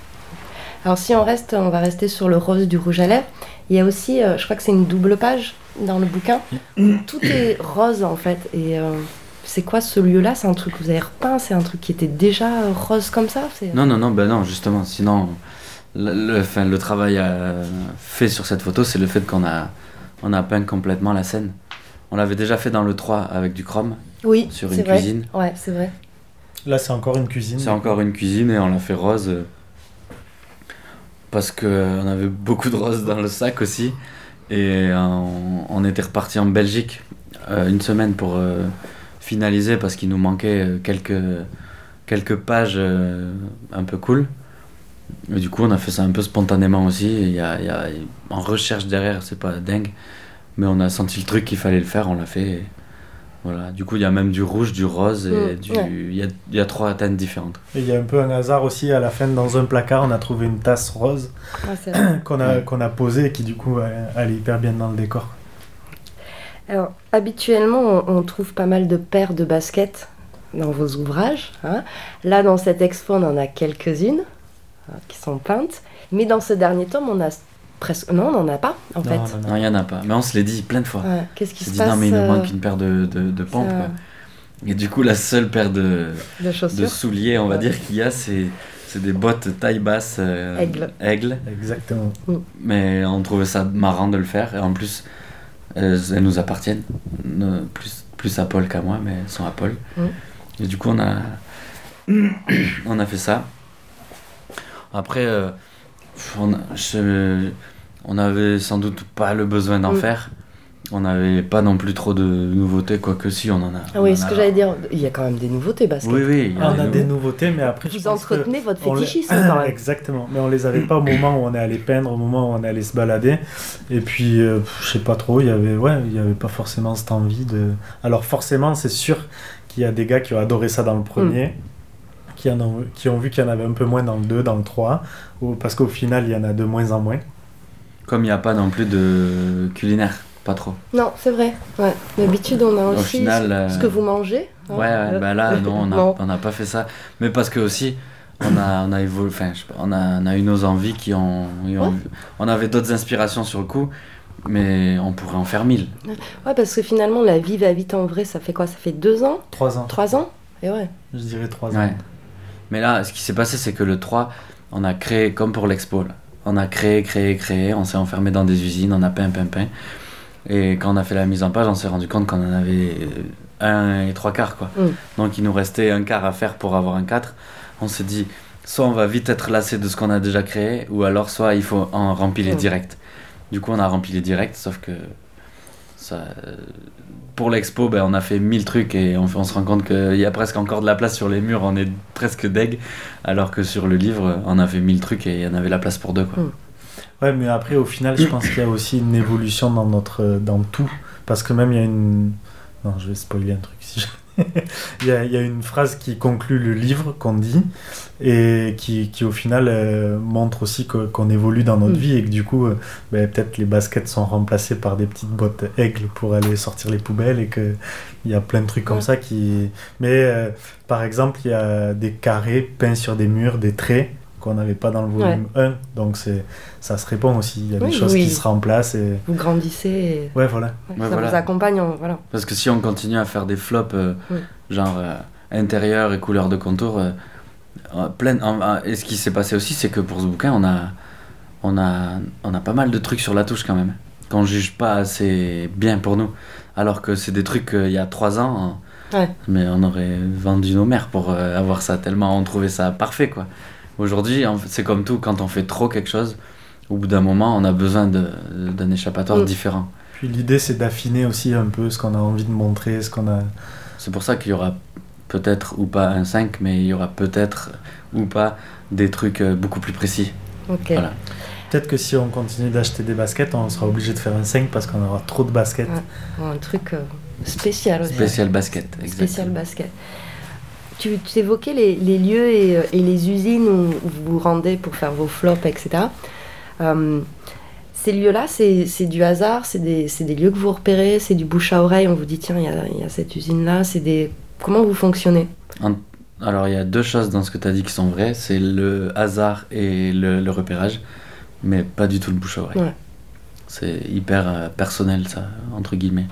Alors si on reste, on va rester sur le rose du rouge à lèvres. Il y a aussi, euh, je crois que c'est une double page dans le bouquin. Tout est rose en fait. Et euh, c'est quoi ce lieu-là? C'est un truc que vous avez repeint? C'est un truc qui était déjà euh, rose comme ça? Non, non, non, ben non, justement. Sinon, le, le, enfin, le travail euh, fait sur cette photo, c'est le fait qu'on a, on a peint complètement la scène. On l'avait déjà fait dans le 3 avec du chrome Oui, sur une vrai. cuisine. Ouais, c'est vrai. Là c'est encore une cuisine. C'est encore une cuisine et on l'a fait rose. Euh, Parce qu'on avait beaucoup de rose dans le sac aussi. Et euh, on, était reparti en Belgique euh, une semaine pour euh, finaliser parce qu'il nous manquait euh, quelques, quelques pages euh, un peu cool. Du coup, on a fait ça un peu spontanément aussi. Il y a, y a- en recherche derrière, c'est pas dingue. Mais on a senti le truc qu'il fallait le faire, on l'a fait. Voilà. Du coup, il y a même du rouge, du rose et Mm, du. ouais. Il y, a, il y a trois teintes différentes. Et il y a un peu un hasard aussi à la fin dans un placard, on a trouvé une tasse rose qu'on a, Ouais. qu'on a posée et qui du coup euh, allait hyper bien dans le décor. Alors, habituellement, on, on trouve pas mal de paires de baskets dans vos ouvrages. hein. Là, dans cette expo, on en a quelques-unes hein, qui sont peintes. Mais dans ce dernier tome, on a presque... Non, on n'en a pas, en Non, fait. non, il n'y en a pas. Mais on se l'est dit plein de fois. Ouais, Qu'est-ce qui se dit passe non, mais il nous euh, manque une paire de, de, de pompes. quoi. Et du coup, la seule paire de, de souliers, on va Ouais. dire, qu'il y a, c'est, c'est des bottes taille basse. euh, Aigle. aigle. Exactement. Mais on trouvait ça marrant de le faire. Et en plus, elles, elles nous appartiennent. Ne- Plus, plus à Paul qu'à moi, mais elles sont à Paul. Mm. Et du coup, on a, on a fait ça. Après, euh, on, a- je- on avait sans doute pas le besoin d'en Mm. faire. On n'avait pas non plus trop de nouveautés, quoique si, on en a. Ah on oui, ce a- que j'allais dire, il y a quand même des nouveautés baskets. Oui, oui. il y Ah, on a nouveaux- des nouveautés, mais après je Vous que entretenez votre les- fétichisme quand même. Exactement, mais on les avait pas au moment où on est allé peindre, au moment où on est allé se balader. Et puis, euh, je sais pas trop, il y avait, ouais, il y avait pas forcément cette envie de. Alors forcément, c'est sûr qu'il y a des gars qui ont adoré ça dans le premier, Mm. qui, en ont, qui ont vu qu'il y en avait un peu moins dans le 2, dans le 3, ou- parce qu'au final, il y en a de moins en moins. Comme il n'y a pas non plus de culinaire, pas trop. Non, c'est vrai. Ouais. D'habitude, on a Au aussi final, ce- euh, ce que vous mangez. hein. Ouais, ouais, bah là, non, on n'a pas fait ça. Mais parce que aussi, on a, on a évolué, enfin, je sais pas, on a, on a eu nos envies qui ont. qui ont- Ouais. On avait d'autres inspirations sur le coup, mais on pourrait en faire mille. Ouais, parce que finalement, la vie va vite en vrai. Ça fait quoi? Ça fait deux ans? 3 ans. Trois ans? Et ouais. Je dirais 3 ans. Ouais. Mais là, ce qui s'est passé, c'est que le 3, on a créé, comme pour l'expo, là. On a créé, créé, créé, on s'est enfermé dans des usines, on a peint, peint, peint. Et quand on a fait la mise en page, on s'est rendu compte qu'on en avait euh, un et trois quarts, quoi. Mm. Donc il nous restait un quart à faire pour avoir un 4. On s'est dit, soit on va vite être lassé de ce qu'on a déjà créé, ou alors soit il faut en remplir les Mm. directs. Du coup, on a rempli les directs, sauf que ça, pour l'expo, ben, on a fait 1000 trucs et on, on se rend compte qu'il y a presque encore de la place sur les murs, on est presque deg, alors que sur le livre, on a fait 1000 trucs et il y en avait la place pour deux. Quoi. Mm. Ouais, mais après, au final, je pense qu'il y a aussi une évolution dans notre, dans tout, parce que même il y a une, non, je vais spoiler un truc si je- il, y a, il y a une phrase qui conclut le livre qu'on dit et qui, qui au final euh, montre aussi qu'on évolue dans notre Mm. vie et que du coup euh, ben, peut-être les baskets sont remplacées par des petites bottes aigles pour aller sortir les poubelles et que il y a plein de trucs comme Ouais. ça qui mais euh, par exemple il y a des carrés peints sur des murs des traits qu'on n'avait pas dans le volume 1 donc c'est ça se répond aussi il y a des choses oui. qui se remplacent et Vous grandissez et ouais voilà ouais, Ouais, ça voilà. vous accompagne. Voilà. Parce que si on continue à faire des flops, euh, genre euh, intérieur et couleur de contour, euh, euh, plein, en- en- et ce qui s'est passé aussi, c'est que pour ce bouquin, on a, on, a, on a pas mal de trucs sur la touche quand même, qu'on juge pas assez bien pour nous. Alors que c'est des trucs qu'il y a trois ans, hein, Ouais. mais on aurait vendu nos mères pour avoir ça, tellement on trouvait ça parfait. quoi. Aujourd'hui, c'est comme tout, quand on fait trop quelque chose, au bout d'un moment, on a besoin d'un échappatoire Mm. différent. puis l'idée c'est d'affiner aussi un peu ce qu'on a envie de montrer ce qu'on a C'est pour ça qu'il y aura peut-être ou pas un 5, mais il y aura peut-être ou pas des trucs euh, beaucoup plus précis. Ok. Voilà. Peut-être que si on continue d'acheter des baskets, on sera obligé de faire un 5 parce qu'on aura trop de baskets. Ouais. Un truc euh, spécial aussi. Spécial basket, Spécial exactement. basket. Tu, tu évoquais les, les lieux et, euh, et les usines où vous vous rendez pour faire vos flops, etc. Euh, ces lieux-là, c'est c'est du hasard, c'est des, c'est des lieux que vous repérez, c'est du bouche à oreille, on vous dit tiens, il y y a cette usine-là, c'est des... Comment vous fonctionnez? Alors, il y a deux choses dans ce que tu as dit qui sont vraies c'est le hasard et le, le repérage, mais pas du tout le bouche à oreille. Ouais. C'est hyper euh, personnel, ça, entre guillemets.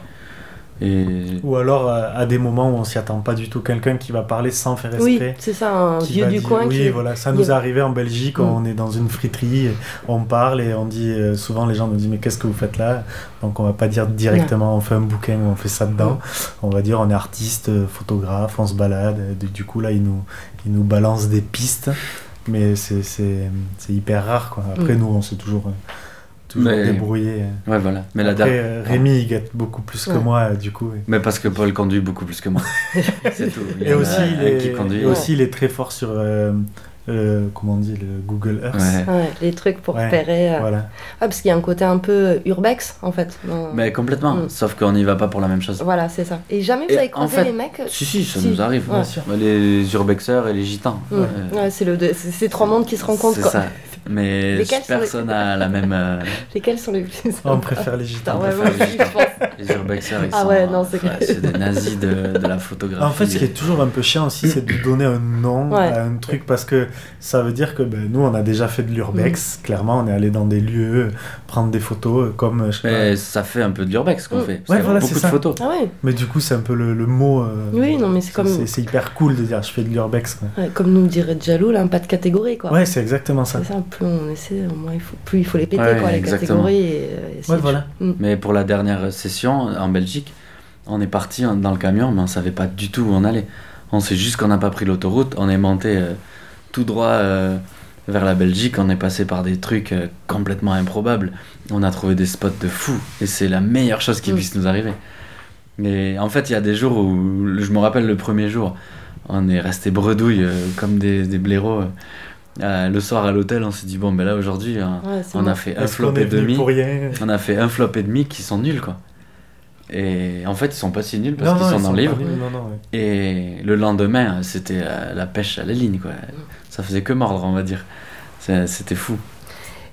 Et Ou alors euh, à des moments où on s'y attend pas du tout, quelqu'un qui va parler sans faire Oui, exprès. c'est ça, un vieux du dire- coin Oui, qui... voilà, ça nous est arrivé en Belgique, Mm. on est dans une friterie, on parle et on dit, euh, souvent les gens nous disent mais qu'est-ce que vous faites là? Donc on va pas dire directement on fait un bouquin ou on fait ça dedans, on va dire on est artiste, euh, photographe, on se balade, et du- du coup là ils nous, ils nous balancent des pistes, mais c'est c'est- c'est hyper rare quoi. Après Mm. nous on s'est toujours, euh, toujours Mais- débrouillé. ouais, voilà. Mais la Après dernière. euh, Rémi il guette beaucoup plus que Ouais. moi euh, du coup. et- Mais parce que Paul conduit beaucoup plus que moi. c'est tout. Il y Et en a aussi, il est, qui conduit. et aussi, il est très fort sur, euh, euh, comment on dit, le Google Earth. Ouais. Ouais, les trucs pour Ouais, repérer... euh, Voilà. Parce qu'il y a un côté un peu urbex, en fait. dans- Mais complètement. Mm. Sauf qu'on n'y va pas pour la même chose. Voilà, c'est ça. Et jamais vous Et avez en croisé fait- les mecs... Si, si, ça Si. nous arrive. Ouais. Bien sûr. Les urbexeurs et les gitans. Mm. Ouais, c'est le deux- c'est ces trois mondes qui se rencontrent. C'est ça. Mais personne n'a la même. euh, Lesquels sont les plus On préfère les gitans. ouais, préfère les pense. Les urbexeurs, ils Ah sont. ouais, non, c'est ouais, des nazis de, de la photographie. En fait, ce qui est toujours un peu chiant aussi, c'est de donner un nom Ouais. à un truc parce que ça veut dire que ben, nous, on a déjà fait de l'urbex. Mm. Clairement, on est allé dans des lieux, prendre des photos, euh, comme je sais Mais pas. ça fait un peu de l'urbex qu'on Mm. fait. Parce Ouais, voilà, beaucoup c'est de ça. photos. Ah ouais, Mais du coup, c'est un peu le, le mot. euh, Oui, non, mais c'est comme- C'est c'est hyper cool de dire je fais de l'urbex. quoi. ouais, comme nous dirait Jalou, là, pas de catégorie, quoi. Ouais, c'est exactement ça. C'est ça, plus on essaie, au moins il faut, plus il faut les péter, Ouais, quoi, les exactement. catégories. Et, euh, Ouais, voilà. Mm. Mais pour la dernière session en Belgique, on est parti dans le camion, mais on savait pas du tout où on allait. On sait juste qu'on n'a pas pris l'autoroute. On est monté euh, tout droit euh, vers la Belgique. On est passé par des trucs euh, complètement improbables. On a trouvé des spots de fou. Et c'est la meilleure chose qui Mm. puisse nous arriver. Et en fait, il y a des jours où, je me rappelle le premier jour, on est resté bredouille comme des, des blaireaux. Euh, le soir à l'hôtel, on s'est dit bon, ben là aujourd'hui, hein, Ouais, on a fait un flop et demi. On a fait un flop et demi qui sont nuls, quoi. Et en fait, ils sont pas si nuls parce qu'ils sont dans le livre. ouais. Et le lendemain, c'était euh, la pêche à la ligne, quoi. Ça faisait que mordre, on va dire. C'était fou.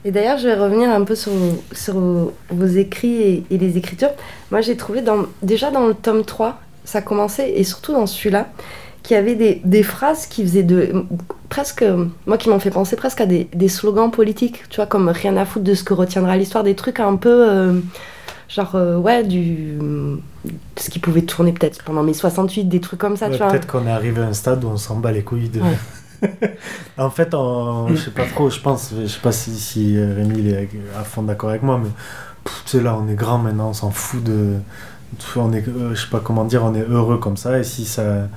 Et d'ailleurs, je vais revenir un peu sur, sur vos écrits et, et les écritures. Moi, j'ai trouvé dans, déjà dans le tome 3, ça commençait, et surtout dans celui-là, qu'il y avait des, des phrases qui faisaient de. presque. moi, qui m'ont fait penser presque à des, des slogans politiques, tu vois, comme rien à foutre de ce que retiendra l'histoire, des trucs un peu. euh, genre, euh, ouais, du. ce qui pouvait tourner peut-être pendant mai 68, des trucs comme ça, Ouais, tu vois. Peut-être qu'on est arrivé à un stade où on s'en bat les couilles de. en fait, on- je sais pas trop, je pense, je sais pas si, si euh, Rémi il est à fond d'accord avec moi, mais tu sais, là, on est grand maintenant, on s'en fout de. On est, euh, je sais pas comment dire, on est heureux comme ça, et si ça.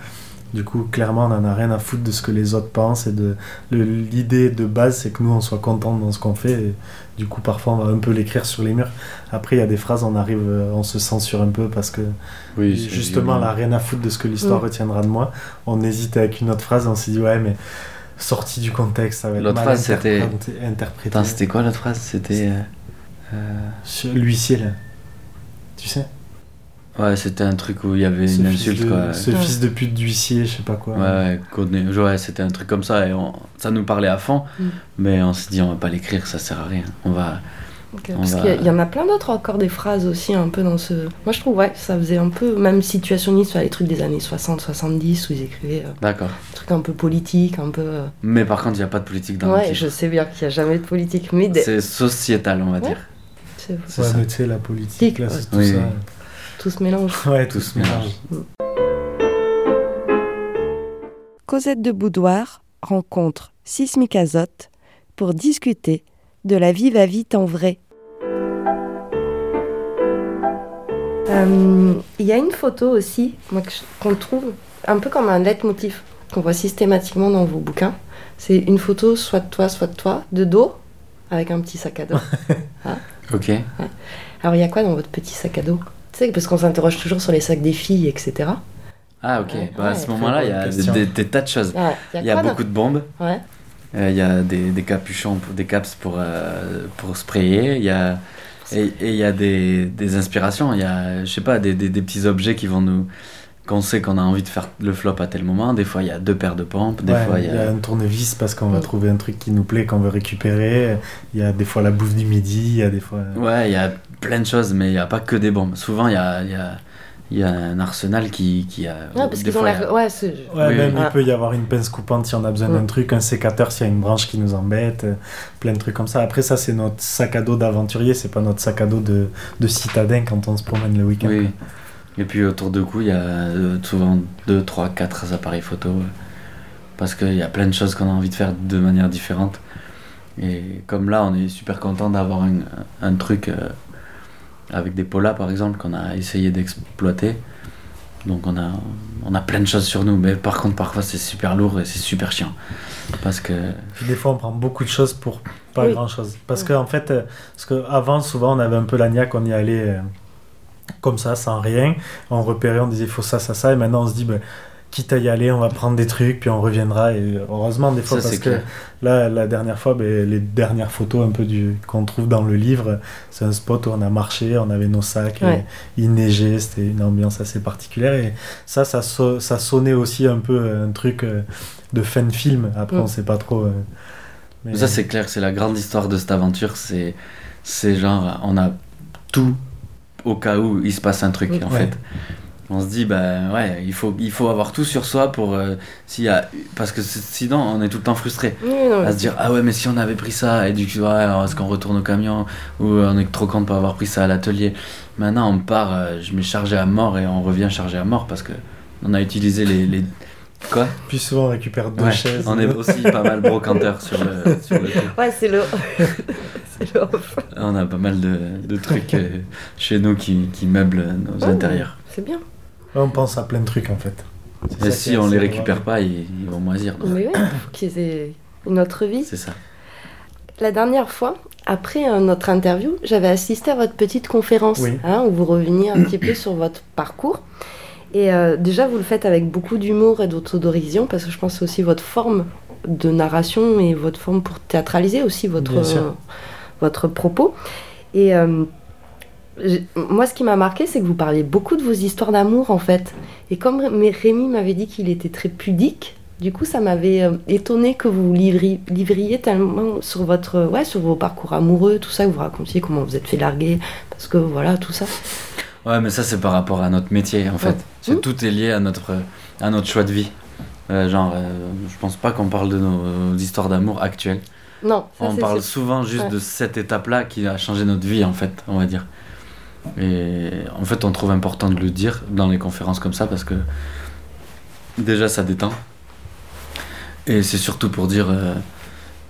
Du coup, clairement, on en a rien à foutre de ce que les autres pensent, et de. L'idée de base, c'est que nous, on soit contents dans ce qu'on fait, et du coup, parfois, on va un peu l'écrire sur les murs. Après, il y a des phrases, on arrive, euh, on se censure un peu parce que. Oui, Justement, là, rien à foutre de ce que l'histoire Mm. retiendra de moi. On hésitait avec une autre phrase, on s'est dit, ouais, mais sorti du contexte, ça va être L'autre mal phrase, c'était- interprété. c'était quoi l'autre phrase? C'était. euh, euh, L'huissier, là. Tu sais? Ouais, c'était un truc où il y avait Ce une fils insulte, de- quoi. Ce Ouais. fils de pute d'huissier, je sais pas quoi. Ouais, ouais, ouais, c'était un truc comme ça et on- ça nous parlait à fond, Mm. mais on s'est dit on va pas l'écrire, ça sert à rien. On va. Ok, On Parce va- qu'il y a- il y, en a plein d'autres encore des phrases aussi un peu dans ce. Moi je trouve ouais, ça faisait un peu même situationniste, les trucs des années 60-70 où ils écrivaient euh, D'accord. des trucs un peu politiques, un peu. euh, Mais par contre, il n'y a pas de politique dans le Ouais, je sais bien qu'il n'y a jamais de politique, mais des- C'est sociétal, on va Ouais. dire. c'est- Ouais, ça. mais tu sais, la politique, là, c'est tout Oui, ça. tout se mélange. Ouais, tout se mélange. Cosette de Boudoir rencontre Sismic Azote pour discuter de la vie va vite en vrai. Euh, Il y a une photo aussi qu'on trouve un peu comme un leitmotiv qu'on voit systématiquement dans vos bouquins. C'est une photo soit de toi, soit de toi, de dos, avec un petit sac à dos. Ok. Alors il y a quoi dans votre petit sac à dos? Tu sais, parce qu'on s'interroge toujours sur les sacs des filles, etc. Ah, ok. Ouais, Bah, à ce moment-là, il y a des, question. des- des tas de choses. Ah, Il y a beaucoup de bombes, Ouais. Euh, Il y a des, des capuchons, pour- des caps pour, euh, pour sprayer. Il y a, et il y a des, des inspirations. Il y a, je sais pas, des, des, des petits objets qui vont nous. Qu'on sait qu'on a envie de faire le flop à tel moment. Des fois, il y a deux paires de pompes. Des Ouais, fois, il y a un tournevis parce qu'on va Mm. trouver un truc qui nous plaît, qu'on veut récupérer. Il y a des fois la bouffe du midi, il y a des fois. Ouais, il y a plein de choses, mais il n'y a pas que des bombes. Souvent, il y a, il y, a, il y a un arsenal qui, qui a. Ouais, parce des qu'ils ont l'air. Ouais, c'est. Ouais, Oui, même oui. il peut y avoir une pince coupante si on a besoin Mm. d'un truc, un sécateur s'il y a une branche qui nous embête, euh, plein de trucs comme ça. Après, ça, c'est notre sac à dos d'aventurier, c'est pas notre sac à dos de, de citadin quand on se promène le week-end. Oui. Et puis autour de cou, il y a euh, souvent 2, 3, 4 appareils photo. euh, Parce qu'il y a plein de choses qu'on a envie de faire de manière différente. Et comme là, on est super content d'avoir un, un truc avec des polas par exemple qu'on a essayé d'exploiter. Donc on a, on a plein de choses sur nous. Mais par contre, parfois, c'est super lourd et c'est super chiant. Parce que. Puis des fois, on prend beaucoup de choses pour pas Oui. grand-chose. Parce Ouais. qu'en fait, euh, parce que avant, souvent, on avait un peu la niaque, on y allait euh, comme ça, sans rien. On repérait, on disait, il faut ça, ça, ça. Et maintenant, on se dit, ben, quitte à y aller, on va prendre des trucs, puis on reviendra. Et heureusement, des fois, Ça, parce que clair. là, la dernière fois, ben, les dernières photos un peu du qu'on trouve dans le livre, c'est un spot où on a marché, on avait nos sacs, Ouais. et il neigeait, c'était une ambiance assez particulière. Et ça, ça, so- ça sonnait aussi un peu euh, un truc euh, de fin de film. Après, Mm. on sait pas trop. euh, mais- Ça, c'est clair, c'est la grande histoire de cette aventure. C'est, c'est genre, on a tout au cas où il se passe un truc, en Ouais. fait. On se dit, bah ouais, il faut, il faut avoir tout sur soi pour. euh, s'il y a, parce que sinon, on est tout le temps frustré. Oui, non, À se dire, ah ouais, mais si on avait pris ça, et du coup, ouais, alors est-ce qu'on retourne au camion Ou euh, on est trop content de pas avoir pris ça à l'atelier? Maintenant, on part, euh, je mets chargé à mort et on revient chargé à mort parce que on a utilisé les. les... Quoi? Puis souvent, on récupère deux Ouais, chaises. On est aussi pas mal brocanteur sur le, sur le. Ouais, c'est le. c'est le. On a pas mal de, de trucs chez nous qui, qui meublent nos Oh. intérieurs. C'est bien. On pense à plein de trucs en fait. Et si on les récupère pas, ils, ils vont moisir. donc Mais oui, faut qu'ils aient une autre vie. C'est ça. La dernière fois, après euh, notre interview, j'avais assisté à votre petite conférence Oui. hein, où vous reveniez un petit peu sur votre parcours. Et euh, déjà, vous le faites avec beaucoup d'humour et d'autodorision parce que je pense que c'est aussi votre forme de narration et votre forme pour théâtraliser aussi votre, euh, votre propos. Et euh, moi, ce qui m'a marqué, c'est que vous parliez beaucoup de vos histoires d'amour en fait. Et comme Ré- Rémi m'avait dit qu'il était très pudique, du coup, ça m'avait euh, étonné que vous livri- livriez tellement sur votre, ouais, sur vos parcours amoureux, tout ça, que vous racontiez comment vous êtes fait larguer, parce que voilà, tout ça. Ouais, mais ça, c'est par rapport à notre métier, en fait. Ouais. Mmh. Tout est lié à notre, à notre choix de vie. Euh, genre, euh, je pense pas qu'on parle de nos histoires d'amour actuelles. Non, ça, On parle sûr. souvent juste Ouais. de cette étape-là qui a changé notre vie, en fait, on va dire. Et en fait, on trouve important de le dire dans les conférences comme ça parce que déjà, ça détend. Et c'est surtout pour dire euh,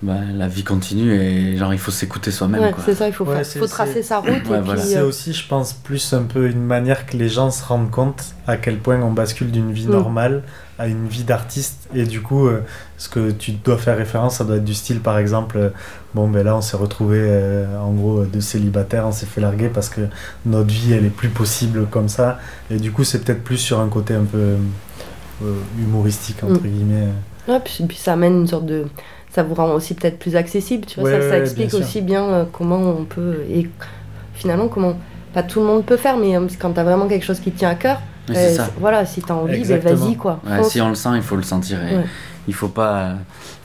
bah, la vie continue et genre, il faut s'écouter soi-même. Ouais, quoi. c'est ça, il faut, Ouais, faut tracer sa route. Ouais, et voilà. puis, C'est euh, aussi, je pense, plus un peu une manière que les gens se rendent compte à quel point on bascule d'une vie Mm. normale à une vie d'artiste. Et du coup, euh, ce que tu dois faire référence, ça doit être du style, par exemple, euh, bon, ben là, on s'est retrouvé euh, en gros de célibataire, on s'est fait larguer parce que notre vie, elle est plus possible comme ça. Et du coup, c'est peut-être plus sur un côté un peu euh, humoristique, entre Mm. guillemets. ouais, puis, puis ça amène une sorte de. Ça vous rend aussi peut-être plus accessible, tu vois. Ouais, ça, ça ouais, explique bien aussi bien euh, comment on peut. Et finalement, comment. Pas tout le monde peut faire, mais euh, quand t'as vraiment quelque chose qui te tient à cœur, euh, c'est ça. c'est- voilà, si t'as envie, ben vas-y, quoi. Ouais, si on le sent, il faut le sentir. Et Ouais. Il faut pas,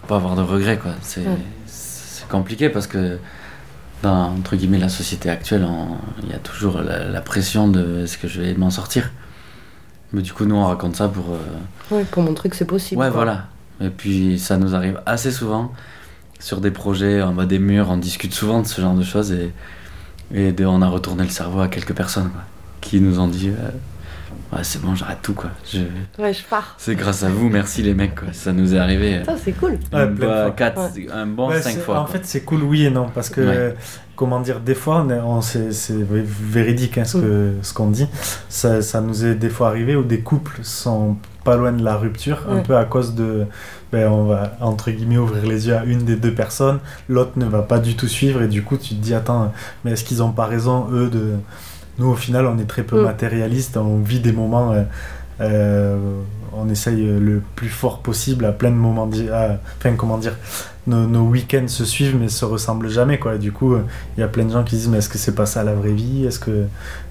pas avoir de regrets. quoi. C'est compliqué parce que dans entre guillemets, la société actuelle, on- il y a toujours la, la pression de est-ce que je vais m'en sortir. Mais du coup, nous, on raconte ça pour. euh, Ouais, pour montrer que c'est possible. Ouais, quoi. voilà. Et puis, ça nous arrive assez souvent sur des projets, en bas des murs, on discute souvent de ce genre de choses et, et de- on a retourné le cerveau à quelques personnes quoi, qui nous ont dit euh, Ouais, c'est bon, j'arrête tout. quoi. Je- Ouais, je pars. C'est grâce à vous, merci les mecs. Quoi. Ça nous est arrivé. Ça, c'est cool. Ouais, fois. quatre- un bon Ouais, 5 c'est- fois. En quoi. fait, c'est cool, oui et non, parce que, Ouais. euh, comment dire, des fois, c'est c'est vé- véridique hein, ce qu'on dit. Ça, ça nous est des fois arrivé où des couples sont pas loin de la rupture, un peu à cause de. Ben, on va, entre guillemets, ouvrir les yeux à une des deux personnes, l'autre ne va pas du tout suivre, et du coup, tu te dis, attends, mais est-ce qu'ils ont pas raison, eux, de. Nous, au final, on est très peu matérialistes, on vit des moments. euh, on essaye le plus fort possible à plein de moments. di- à- Enfin, comment dire, nos, nos week-ends se suivent mais se ressemblent jamais. Quoi. Du coup, euh, il y a plein de gens qui disent Mais est-ce que c'est pas ça la vraie vie? Est-ce que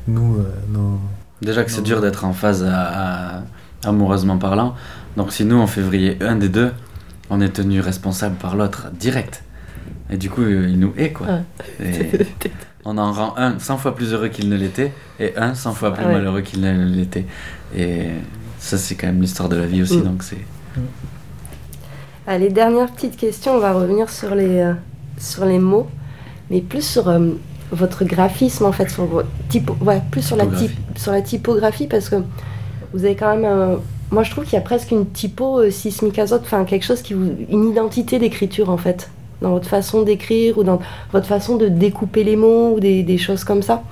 nous, euh, nos. Déjà que c'est dur d'être en phase à- à- amoureusement parlant. Donc si nous en février un des deux, on est tenu responsable par l'autre direct. Et du coup euh, il nous hait quoi. Et on en rend un 100 fois plus heureux qu'il ne l'était et un 100 fois plus Ah ouais. malheureux qu'il ne l'était. Et ça c'est quand même l'histoire de la vie aussi Mm. donc c'est Allez, dernière petite question, on va revenir sur les, euh, sur les mots, mais plus sur euh, votre graphisme en fait, sur typo, ouais, plus sur la, Typographie. typ- sur la typographie parce que vous avez quand même, un- moi je trouve qu'il y a presque une typo euh, sismique azote, enfin quelque chose qui vous, une identité d'écriture en fait, dans votre façon d'écrire ou dans votre façon de découper les mots ou des, des choses comme ça.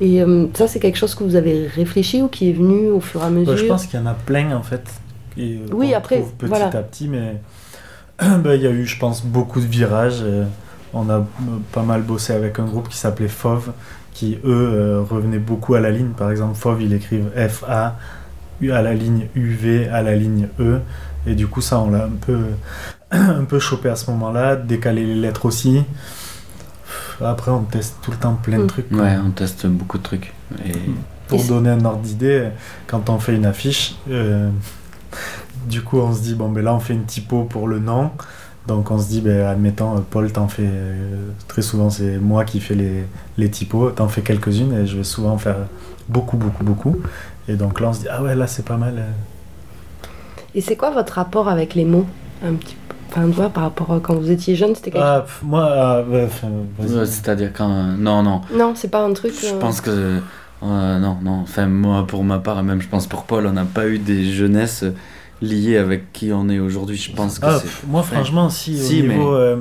Et euh, ça c'est quelque chose que vous avez réfléchi ou qui est venu au fur et à mesure. Bah, je pense qu'il y en a plein en fait. Et, euh, Oui, après, petit voilà. à petit, mais bah, il y a eu, je pense, beaucoup de virages. euh, on a pas mal bossé avec un groupe qui s'appelait FOV, qui eux euh, revenaient beaucoup à la ligne. Par exemple, FOV, ils écrivent FA à la ligne UV à la ligne E. Et du coup, ça, on l'a un peu, un peu chopé à ce moment-là, décaler les lettres aussi. Après, on teste tout le temps plein de Mm. trucs. ouais on teste beaucoup de trucs. Et Pour Et c'est- donner un ordre d'idée, quand on fait une affiche, euh, du coup on se dit, bon ben là on fait une typo pour le nom. Donc on se dit, ben, admettons, Paul, t'en fais, euh, très souvent c'est moi qui fais les, les typos, t'en fais quelques-unes et je vais souvent faire beaucoup, beaucoup, beaucoup. Et donc là on se dit, ah ouais, là c'est pas mal. euh. Et c'est quoi votre rapport avec les mots? Un petit peu Enfin, vois, par rapport à quand vous étiez jeune, c'était quelque pff, moi, ah, c'est-à-dire quand euh, non non Non, c'est pas un truc. Je euh, pense que euh, non, non. Enfin, moi, pour ma part, et même je pense pour Paul, on n'a pas eu des jeunesses liées avec qui on est aujourd'hui. Je pense que Ah, c'est. moi, franchement, si, si, au mais- niveau. euh,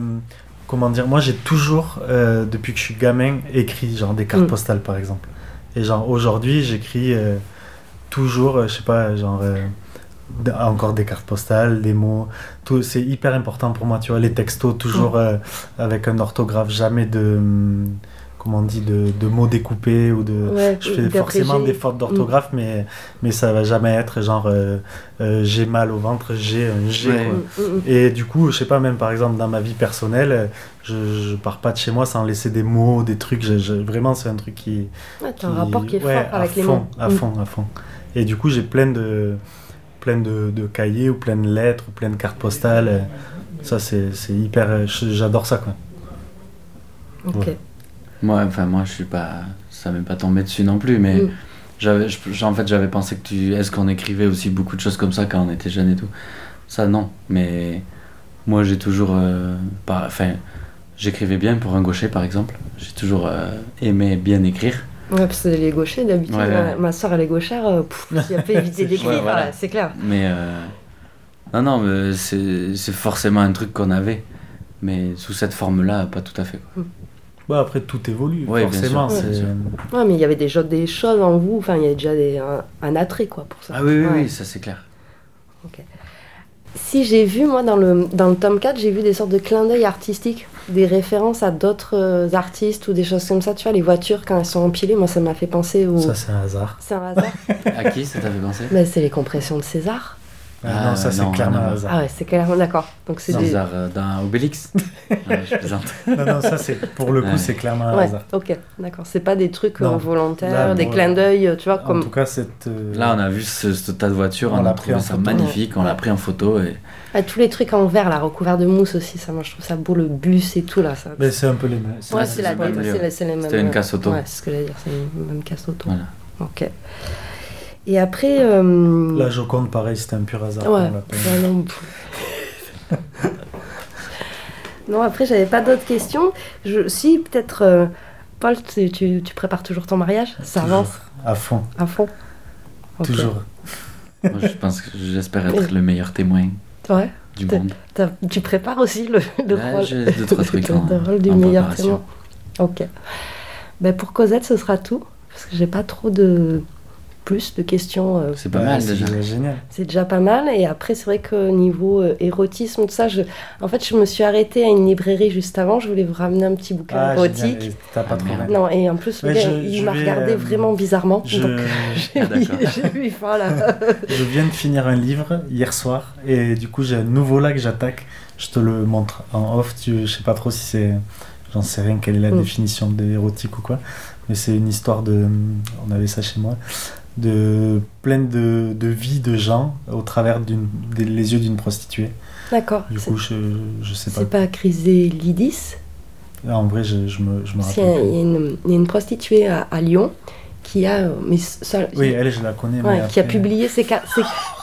comment dire Moi, j'ai toujours, euh, depuis que je suis gamin, écrit genre des cartes Mm. postales, par exemple. Et genre, aujourd'hui, j'écris euh, toujours, euh, je sais pas, genre. Encore des cartes postales, des mots, tout, c'est hyper important pour moi, tu vois, les textos toujours euh, avec un orthographe, jamais de, hum, comment on dit, de, de mots découpés ou de, Ouais, je fais forcément des fautes d'orthographe, mais, mais ça va jamais être genre euh, euh, j'ai mal au ventre, j'ai un G. Ouais. quoi. Mm, mm, mm. Et du coup, je sais pas, même par exemple dans ma vie personnelle, je, je pars pas de chez moi sans laisser des mots, des trucs. je- je- vraiment, c'est un truc qui. Ouais, t'as un rapport qui est ouais, fort avec à les fond, mots. À Mm. fond, à fond. Et du coup, j'ai plein de, plein de, de cahiers ou plein de lettres ou plein de cartes postales. euh, Ça, c'est c'est hyper. euh, J'adore ça, quoi. Ok. Ouais. Moi, enfin, moi, je suis pas. Ça m'est pas tombé dessus non plus, mais Mm. j'avais, en fait, j'avais pensé que tu. Est-ce qu'on écrivait aussi beaucoup de choses comme ça quand on était jeune et tout? Ça, non. Mais moi, j'ai toujours. euh, pas, enfin, j'écrivais bien pour un gaucher, par exemple. J'ai toujours euh, aimé bien écrire. Ouais, parce que les gauchers, d'habitude, Ouais, ouais. ma, soeur, elle est gauchère, euh, pff, il a pas évité d'écrire, Ouais, voilà. c'est clair. Mais euh, non, non, mais c'est c'est forcément un truc qu'on avait, mais sous cette forme-là, pas tout à fait. Quoi. Bah, après, tout évolue, bien forcément. sûr, c'est- bien sûr. Ouais, mais il y avait déjà des choses en vous, enfin, il y avait déjà des, un, un attrait, quoi, pour ça. Ah oui, oui, Ouais. oui, ça c'est clair. Si j'ai vu, moi, dans le, dans le tome 4, j'ai vu des sortes de clins d'œil artistiques, des références à d'autres euh, artistes ou des choses comme ça. Tu vois, les voitures, quand elles sont empilées, moi, ça m'a fait penser au. Ça, c'est un hasard. C'est un hasard. À qui ça t'avait pensé Mais c'est les compressions de César. Ah, non, ça, c'est non, clairement un hasard. Ah ouais, c'est clairement d'accord. Donc c'est des. César euh, dans Obélix Ouais, Je plaisante. Non, non, ça, c'est pour le coup, Ouais. c'est clairement un Ouais, hasard. ok, d'accord. C'est pas des trucs euh, Non. volontaires, Là, des moi, clins d'œil, euh, tu vois, En comme. tout cas, cette. euh, Là, on a vu ce, ce tas de voitures, On on, l'a a pris trouvé en ça photo. magnifique, on l'a pris en photo et Ah, tous les trucs en verre, là, recouverts de mousse aussi, ça, moi, je trouve ça beau, le bus et tout, là. Ça... Mais c'est un peu les mêmes. Ouais, c'est les mêmes. C'était une casse auto. Ouais, c'est ce que j'allais dire, c'est une même casse auto. voilà. Ok. Et après. euh, La Joconde, pareil, c'était un pur hasard. Ouais. Ouais, non, non, après, j'avais pas d'autres questions. Je... Si, peut-être. euh, Paul, tu, tu, tu prépares toujours ton mariage? Ça Toujours. avance? À fond, à fond toujours. Moi, je pense que j'espère être le meilleur témoin Ouais. du monde. Tu prépares aussi le, le Ouais, rôle, deux, trois trucs en- le rôle du en meilleur préparation. témoin. Ok. Ben pour Cosette, ce sera tout. Parce que j'ai pas trop de, plus de questions. euh, C'est pas mal c'est déjà. génial. c'est déjà pas mal. Et après, c'est vrai que niveau euh, érotisme, tout ça, je... en fait, je me suis arrêtée à une librairie juste avant. Je voulais vous ramener un petit bouquin Ah, érotique. T'as pas Ah. Non, et en plus, le Ouais, gars, je- il je m'a vais, regardé euh, vraiment bizarrement. Je, Donc, j'ai Ah, d'accord. j'ai eu faim là. je viens de finir un livre hier soir et du coup j'ai un nouveau là que j'attaque. Je te le montre en off. Tu, je sais pas trop si c'est. J'en sais rien quelle est la Mm. définition de érotique ou quoi. Mais c'est une histoire de. On avait ça chez moi. De pleine de, de vie de gens au travers d'une, des, les yeux d'une prostituée. D'accord. Du coup, je, je sais pas. C'est pas Chrysalidis En vrai, je, je me, je me rappelle. il y a une, il y a une prostituée à, à Lyon qui a, euh, mais ça, Oui, elle, je la connais. ouais, mais qui a publié ses, ca- ses-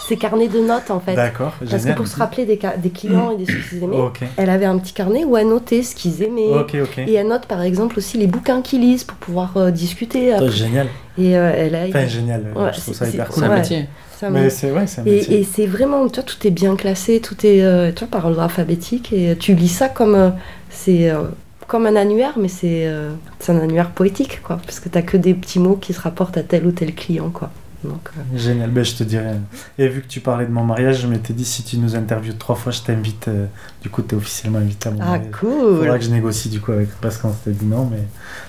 ses carnets de notes en fait. D'accord, Parce que pour se rappeler des, ca- des clients et des choses qu'ils aimaient, elle avait un petit carnet où elle notait ce qu'ils aimaient. ok, ok. Et elle note par exemple aussi les bouquins qu'ils lisent pour pouvoir euh, discuter. Après. génial. Et euh, elle a. Enfin, génial. Ouais, je trouve ça hyper cool. C'est un Ouais. métier. ça Mais c'est ouais, c'est un Et, métier. et c'est vraiment, tu vois, tout est bien classé, tout est, euh, tu vois, par ordre alphabétique, et tu lis ça comme, euh, c'est euh, comme un annuaire, mais c'est euh, c'est un annuaire poétique, quoi, parce que t'as que des petits mots qui se rapportent à tel ou tel client, quoi. Donc, euh, Génial, ben, je te dirais. Et vu que tu parlais de mon mariage, je m'étais dit si tu nous interviews trois fois, je t'invite. euh, du coup, tu es officiellement invité à mon ah, mariage. cool Faudra que je négocie du coup avec parce qu'on s'était dit non, mais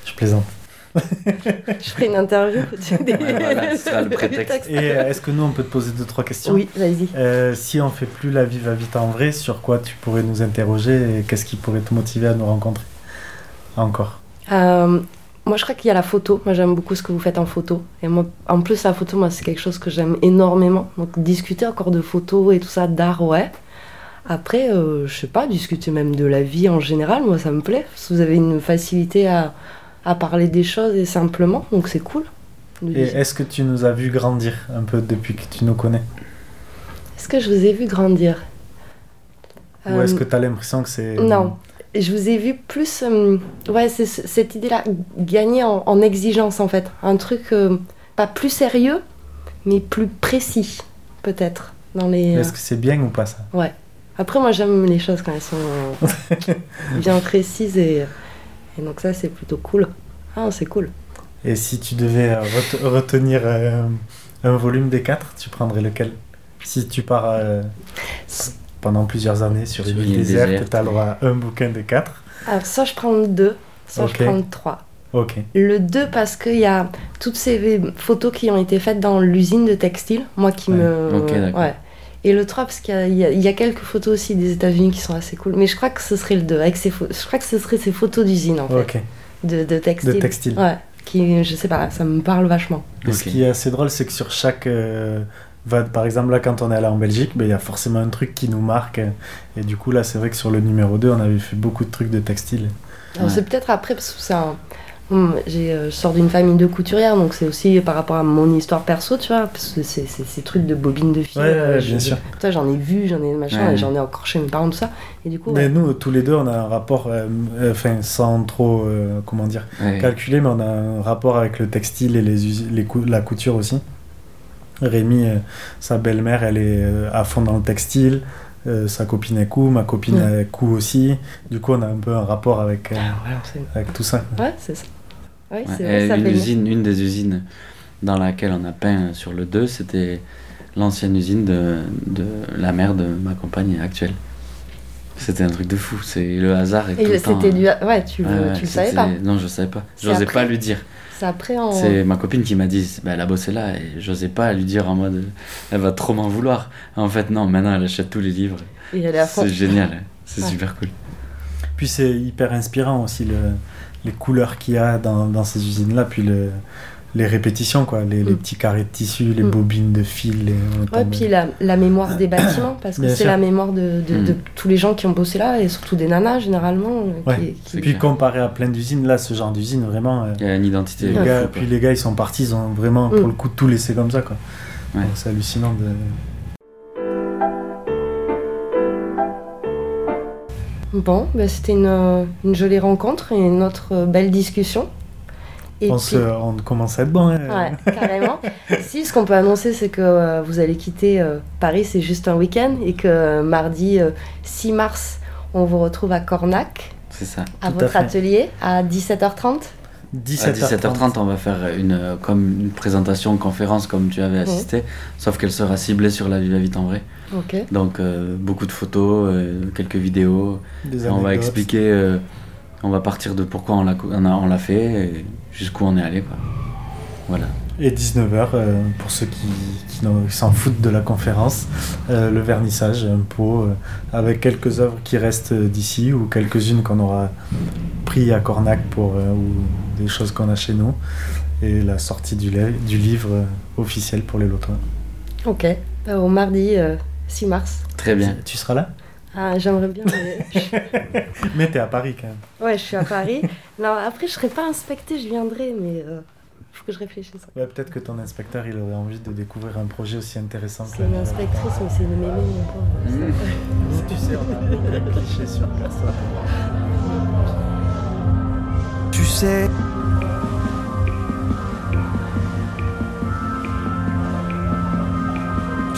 je plaisante. Je ferai une interview. voilà, ce sera le prétexte. Et euh, est-ce que nous, on peut te poser deux, trois questions? Oui, vas-y. Euh, si on fait plus la vie va vite en vrai, sur quoi tu pourrais nous interroger et qu'est-ce qui pourrait te motiver à nous rencontrer Encore? Euh, moi, je crois qu'il y a la photo. Moi, j'aime beaucoup ce que vous faites en photo. Et moi, en plus, la photo, moi, c'est quelque chose que j'aime énormément. Donc, discuter encore de photos et tout ça, d'art, ouais. Après, euh, je sais pas, discuter même de la vie en général, moi, ça me plaît. Parce que vous avez une facilité à, à parler des choses et simplement. Donc, c'est cool. Et est-ce que tu nous as vu grandir un peu depuis que tu nous connais? Est-ce que je vous ai vu grandir? Ou est-ce Euh, que tu as l'impression que c'est. Non. Je vous ai vu plus. euh, ouais, c'est cette idée-là, gagner en, en exigence en fait. Un truc euh, pas plus sérieux, mais plus précis, peut-être. Dans les. Est-ce que c'est bien ou pas ça? Ouais. Après, moi j'aime les choses quand elles sont bien précises et, et donc ça c'est plutôt cool. Ah, c'est cool. Et si tu devais euh, ret- retenir euh, un volume des quatre, tu prendrais lequel? Si tu pars euh, pendant plusieurs années sur une île déserte, tu as le droit à un bouquin des quatre. Alors, soit je prends le 2, soit je prends le 3. Ok. Le 2 parce qu'il y a toutes ces photos qui ont été faites dans l'usine de textile, moi qui Ouais, me... ok, d'accord. ouais. Et le 3 parce qu'il y a, il y a- il y a quelques photos aussi des États-Unis qui sont assez cool. Mais je crois que ce serait le 2. Avec ces Je crois que ce serait ces photos d'usine en fait, de, de textile. De textile. Ouais, qui, je sais pas, ça me parle vachement. Et ce qui est assez drôle, c'est que sur chaque. euh, va, par exemple, là, quand on est allé en Belgique, ben, il y a forcément un truc qui nous marque. Et du coup, là, c'est vrai que sur le numéro 2, on avait fait beaucoup de trucs de textile. Ouais. c'est peut-être après parce que c'est un... Hum, j'ai, euh, je sors d'une famille de couturières, donc c'est aussi par rapport à mon histoire perso, tu vois, parce que c'est c'est- ces trucs de bobines de fil. Ouais, ouais, euh, bien je- sûr. Toi, j'en ai vu, j'en ai machin, Ouais. et j'en ai encore chez mes parents, tout ça. Et du coup, Mais ouais. nous, tous les deux, on a un rapport, euh, euh, enfin, sans trop, euh, comment dire, Ouais. calculé, mais on a un rapport avec le textile et les, les cou- la couture aussi. Rémi, euh, sa belle-mère, elle est euh, à fond dans le textile. euh, sa copine elle coud, ma copine Ouais. elle coud aussi. Du coup, on a un peu un rapport avec, euh, Ah, ouais, avec tout ça. Ouais, c'est ça. C'est vrai, ça une, fait usine, une des usines dans laquelle on a peint sur le 2, c'était l'ancienne usine de, de la mère de ma compagne actuelle. C'était un truc de fou, c'est le hasard et, Et tout le- le temps. c'était hein. du. Ouais, tu, le- Ouais, ouais, tu le savais pas. Non, je savais pas. J'osais après. pas lui dire. C'est après en. C'est ma copine qui m'a dit, bah, elle a bossé là, et j'osais pas lui dire en mode, elle va trop m'en vouloir. En fait, non, maintenant elle achète tous les livres. Et elle est à fond. C'est génial, hein. c'est Ouais. super cool. Puis c'est hyper inspirant aussi le, les couleurs qu'il y a dans, dans ces usines-là, puis le, les répétitions, quoi, les, les Mm. petits carrés de tissu, les Mm. bobines de fil. Les, Ouais, puis la, la mémoire des bâtiments, parce que c'est la mémoire de, de, Mm. de tous les gens qui ont bossé là, et surtout des nanas généralement. euh, Ouais. qui- qui- C'est Puis clair. comparé à plein d'usines, là, ce genre d'usine, vraiment, euh, Il y a une identité. les gars, puis les gars, ils sont partis, ils ont vraiment, pour le coup, tout laissé comme ça, quoi. Ouais. Donc, C'est hallucinant de... Bon, bah, c'était une, euh, une jolie rencontre et une autre euh, belle discussion. Et on, puis- se, on commence à être bon, hein. Ouais, carrément. si, ce qu'on peut annoncer, c'est que euh, vous allez quitter euh, Paris, c'est juste un week-end, et que euh, mardi euh, 6 mars, on vous retrouve à Cornac, C'est ça. à votre atelier, à 17h30. 17h30. À 17h30, on va faire une, comme une présentation, conférence comme tu avais assisté, sauf qu'elle sera ciblée sur la vie vite en vrai. Donc euh, beaucoup de photos, euh, quelques vidéos. Des on va expliquer, euh, on va partir de pourquoi on l'a on a- on l'a fait et jusqu'où on est allé. Quoi. Voilà. Et 19h, pour ceux qui, qui n'en- qui s'en foutent de la conférence, euh, le vernissage, un pot euh, avec quelques œuvres qui restent d'ici ou quelques-unes qu'on aura pris à Cornac pour, euh, ou des choses qu'on a chez nous. Et la sortie du, li- du livre euh, officiel pour les lotois. Ok. Euh, Au mardi euh, 6 mars. Très bien. Tu seras là? Ah, j'aimerais bien. mais- Mais t'es à Paris quand même. ouais, je suis à Paris. Non, après, je serai pas inspectée, je viendrai, mais euh, faut que je réfléchisse. Ouais, Peut-être que ton inspecteur il aurait envie de découvrir un projet aussi intéressant que C'est une inspectrice, mais c'est une mémé, mon pauvre. Mmh. Tu sais, on a aucun cliché sur personne. Tu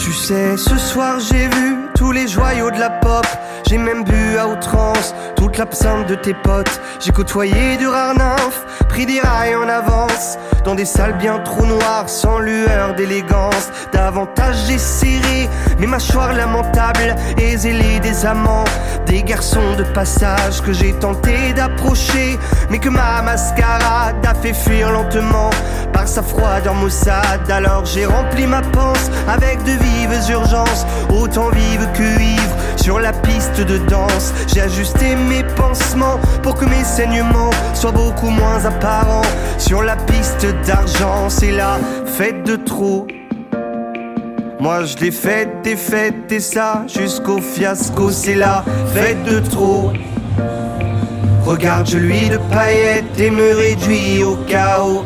Tu sais, ce soir j'ai vu tous les joyaux de la pop. J'ai même bu à outrance toute l'absinthe de tes potes. J'ai côtoyé du rare nymphe, pris des rails en avance. Dans des salles bien trop noires, sans lueur d'élégance. Davantage j'ai serré mes mâchoires lamentables et zélé des amants. Des garçons de passage que j'ai tenté d'approcher, mais que ma mascarade a fait fuir lentement par sa froideur maussade. Alors j'ai rempli ma panse avec de urgences, autant vives que ivres. Sur la piste de danse, j'ai ajusté mes pansements pour que mes saignements soient beaucoup moins apparents. Sur la piste d'argent, c'est la fête de trop. Moi je l'ai faite et faite et ça jusqu'au fiasco, c'est la fête de trop. Regarde, je lui de paillettes et me réduis au chaos.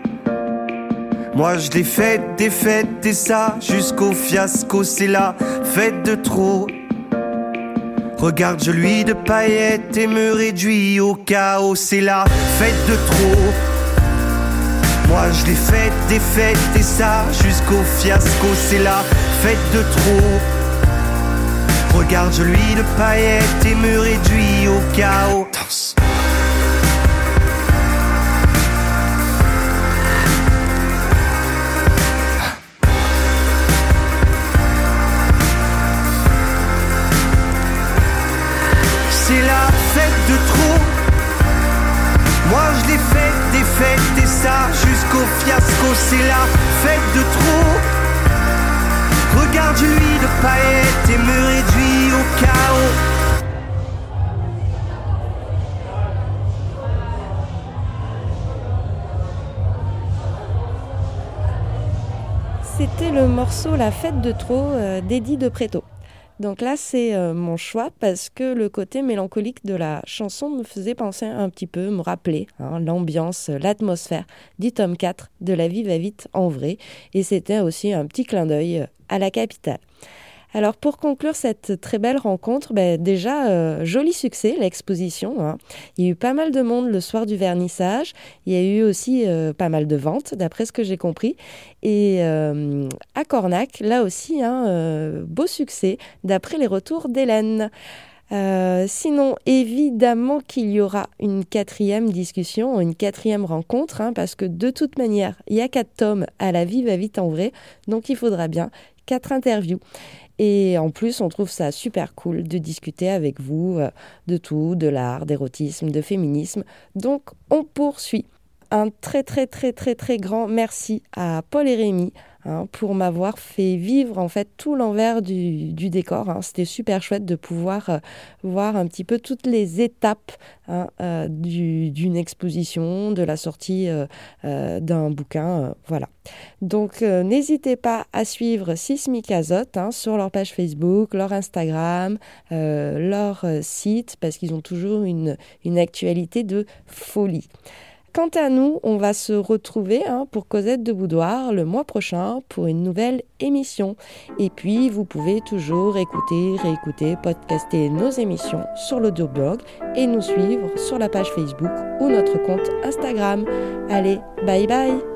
Moi je l'ai faite, des fêtes et ça jusqu'au fiasco, c'est la fête de trop. Regarde, je lui de paillettes et me réduis au chaos, c'est la fête de trop. Moi je l'ai faite, des fêtes et ça jusqu'au fiasco, c'est la fête de trop. Regarde, je lui de paillettes et me réduis au chaos. C'est la fête de trop. Moi je l'ai faite, des fêtes et ça jusqu'au fiasco. C'est la fête de trop. Regarde lui de paillettes et me réduit au chaos. C'était le morceau La fête de trop euh, d'Eddie de Préto. Donc là, c'est euh, mon choix parce que le côté mélancolique de la chanson me faisait penser un petit peu, me rappeler hein, l'ambiance, l'atmosphère du tome 4 de La Vie va vite en vrai. Et c'était aussi un petit clin d'œil euh, à la capitale. Alors pour conclure cette très belle rencontre, ben, déjà euh, joli succès l'exposition. hein. Il y a eu pas mal de monde le soir du vernissage. Il y a eu aussi euh, pas mal de ventes d'après ce que j'ai compris. Et euh, à Cornac, là aussi, euh, beau succès d'après les retours d'Hélène. Sinon, évidemment qu'il y aura une quatrième discussion, une quatrième rencontre, hein, parce que de toute manière, il y a quatre tomes à la vie va vite en vrai, donc il faudra bien quatre interviews. Et en plus, on trouve ça super cool de discuter avec vous euh, de tout, de l'art, d'érotisme, de féminisme. Donc, on poursuit. Un très très très très très grand merci à Paul et Rémi hein, pour m'avoir fait vivre en fait tout l'envers du, décor. hein. C'était super chouette de pouvoir euh, voir un petit peu toutes les étapes hein, euh, du- d'une exposition, de la sortie euh, d'un bouquin. voilà. Donc n'hésitez pas à suivre Sismic Azote sur leur page Facebook, leur Instagram, leur site, parce qu'ils ont toujours une actualité de folie. Quant à nous, on va se retrouver hein, pour Cosette de Boudoir le mois prochain pour une nouvelle émission. Et puis, vous pouvez toujours écouter, réécouter, podcaster nos émissions sur l'audioblog et nous suivre sur la page Facebook ou notre compte Instagram. Allez, bye bye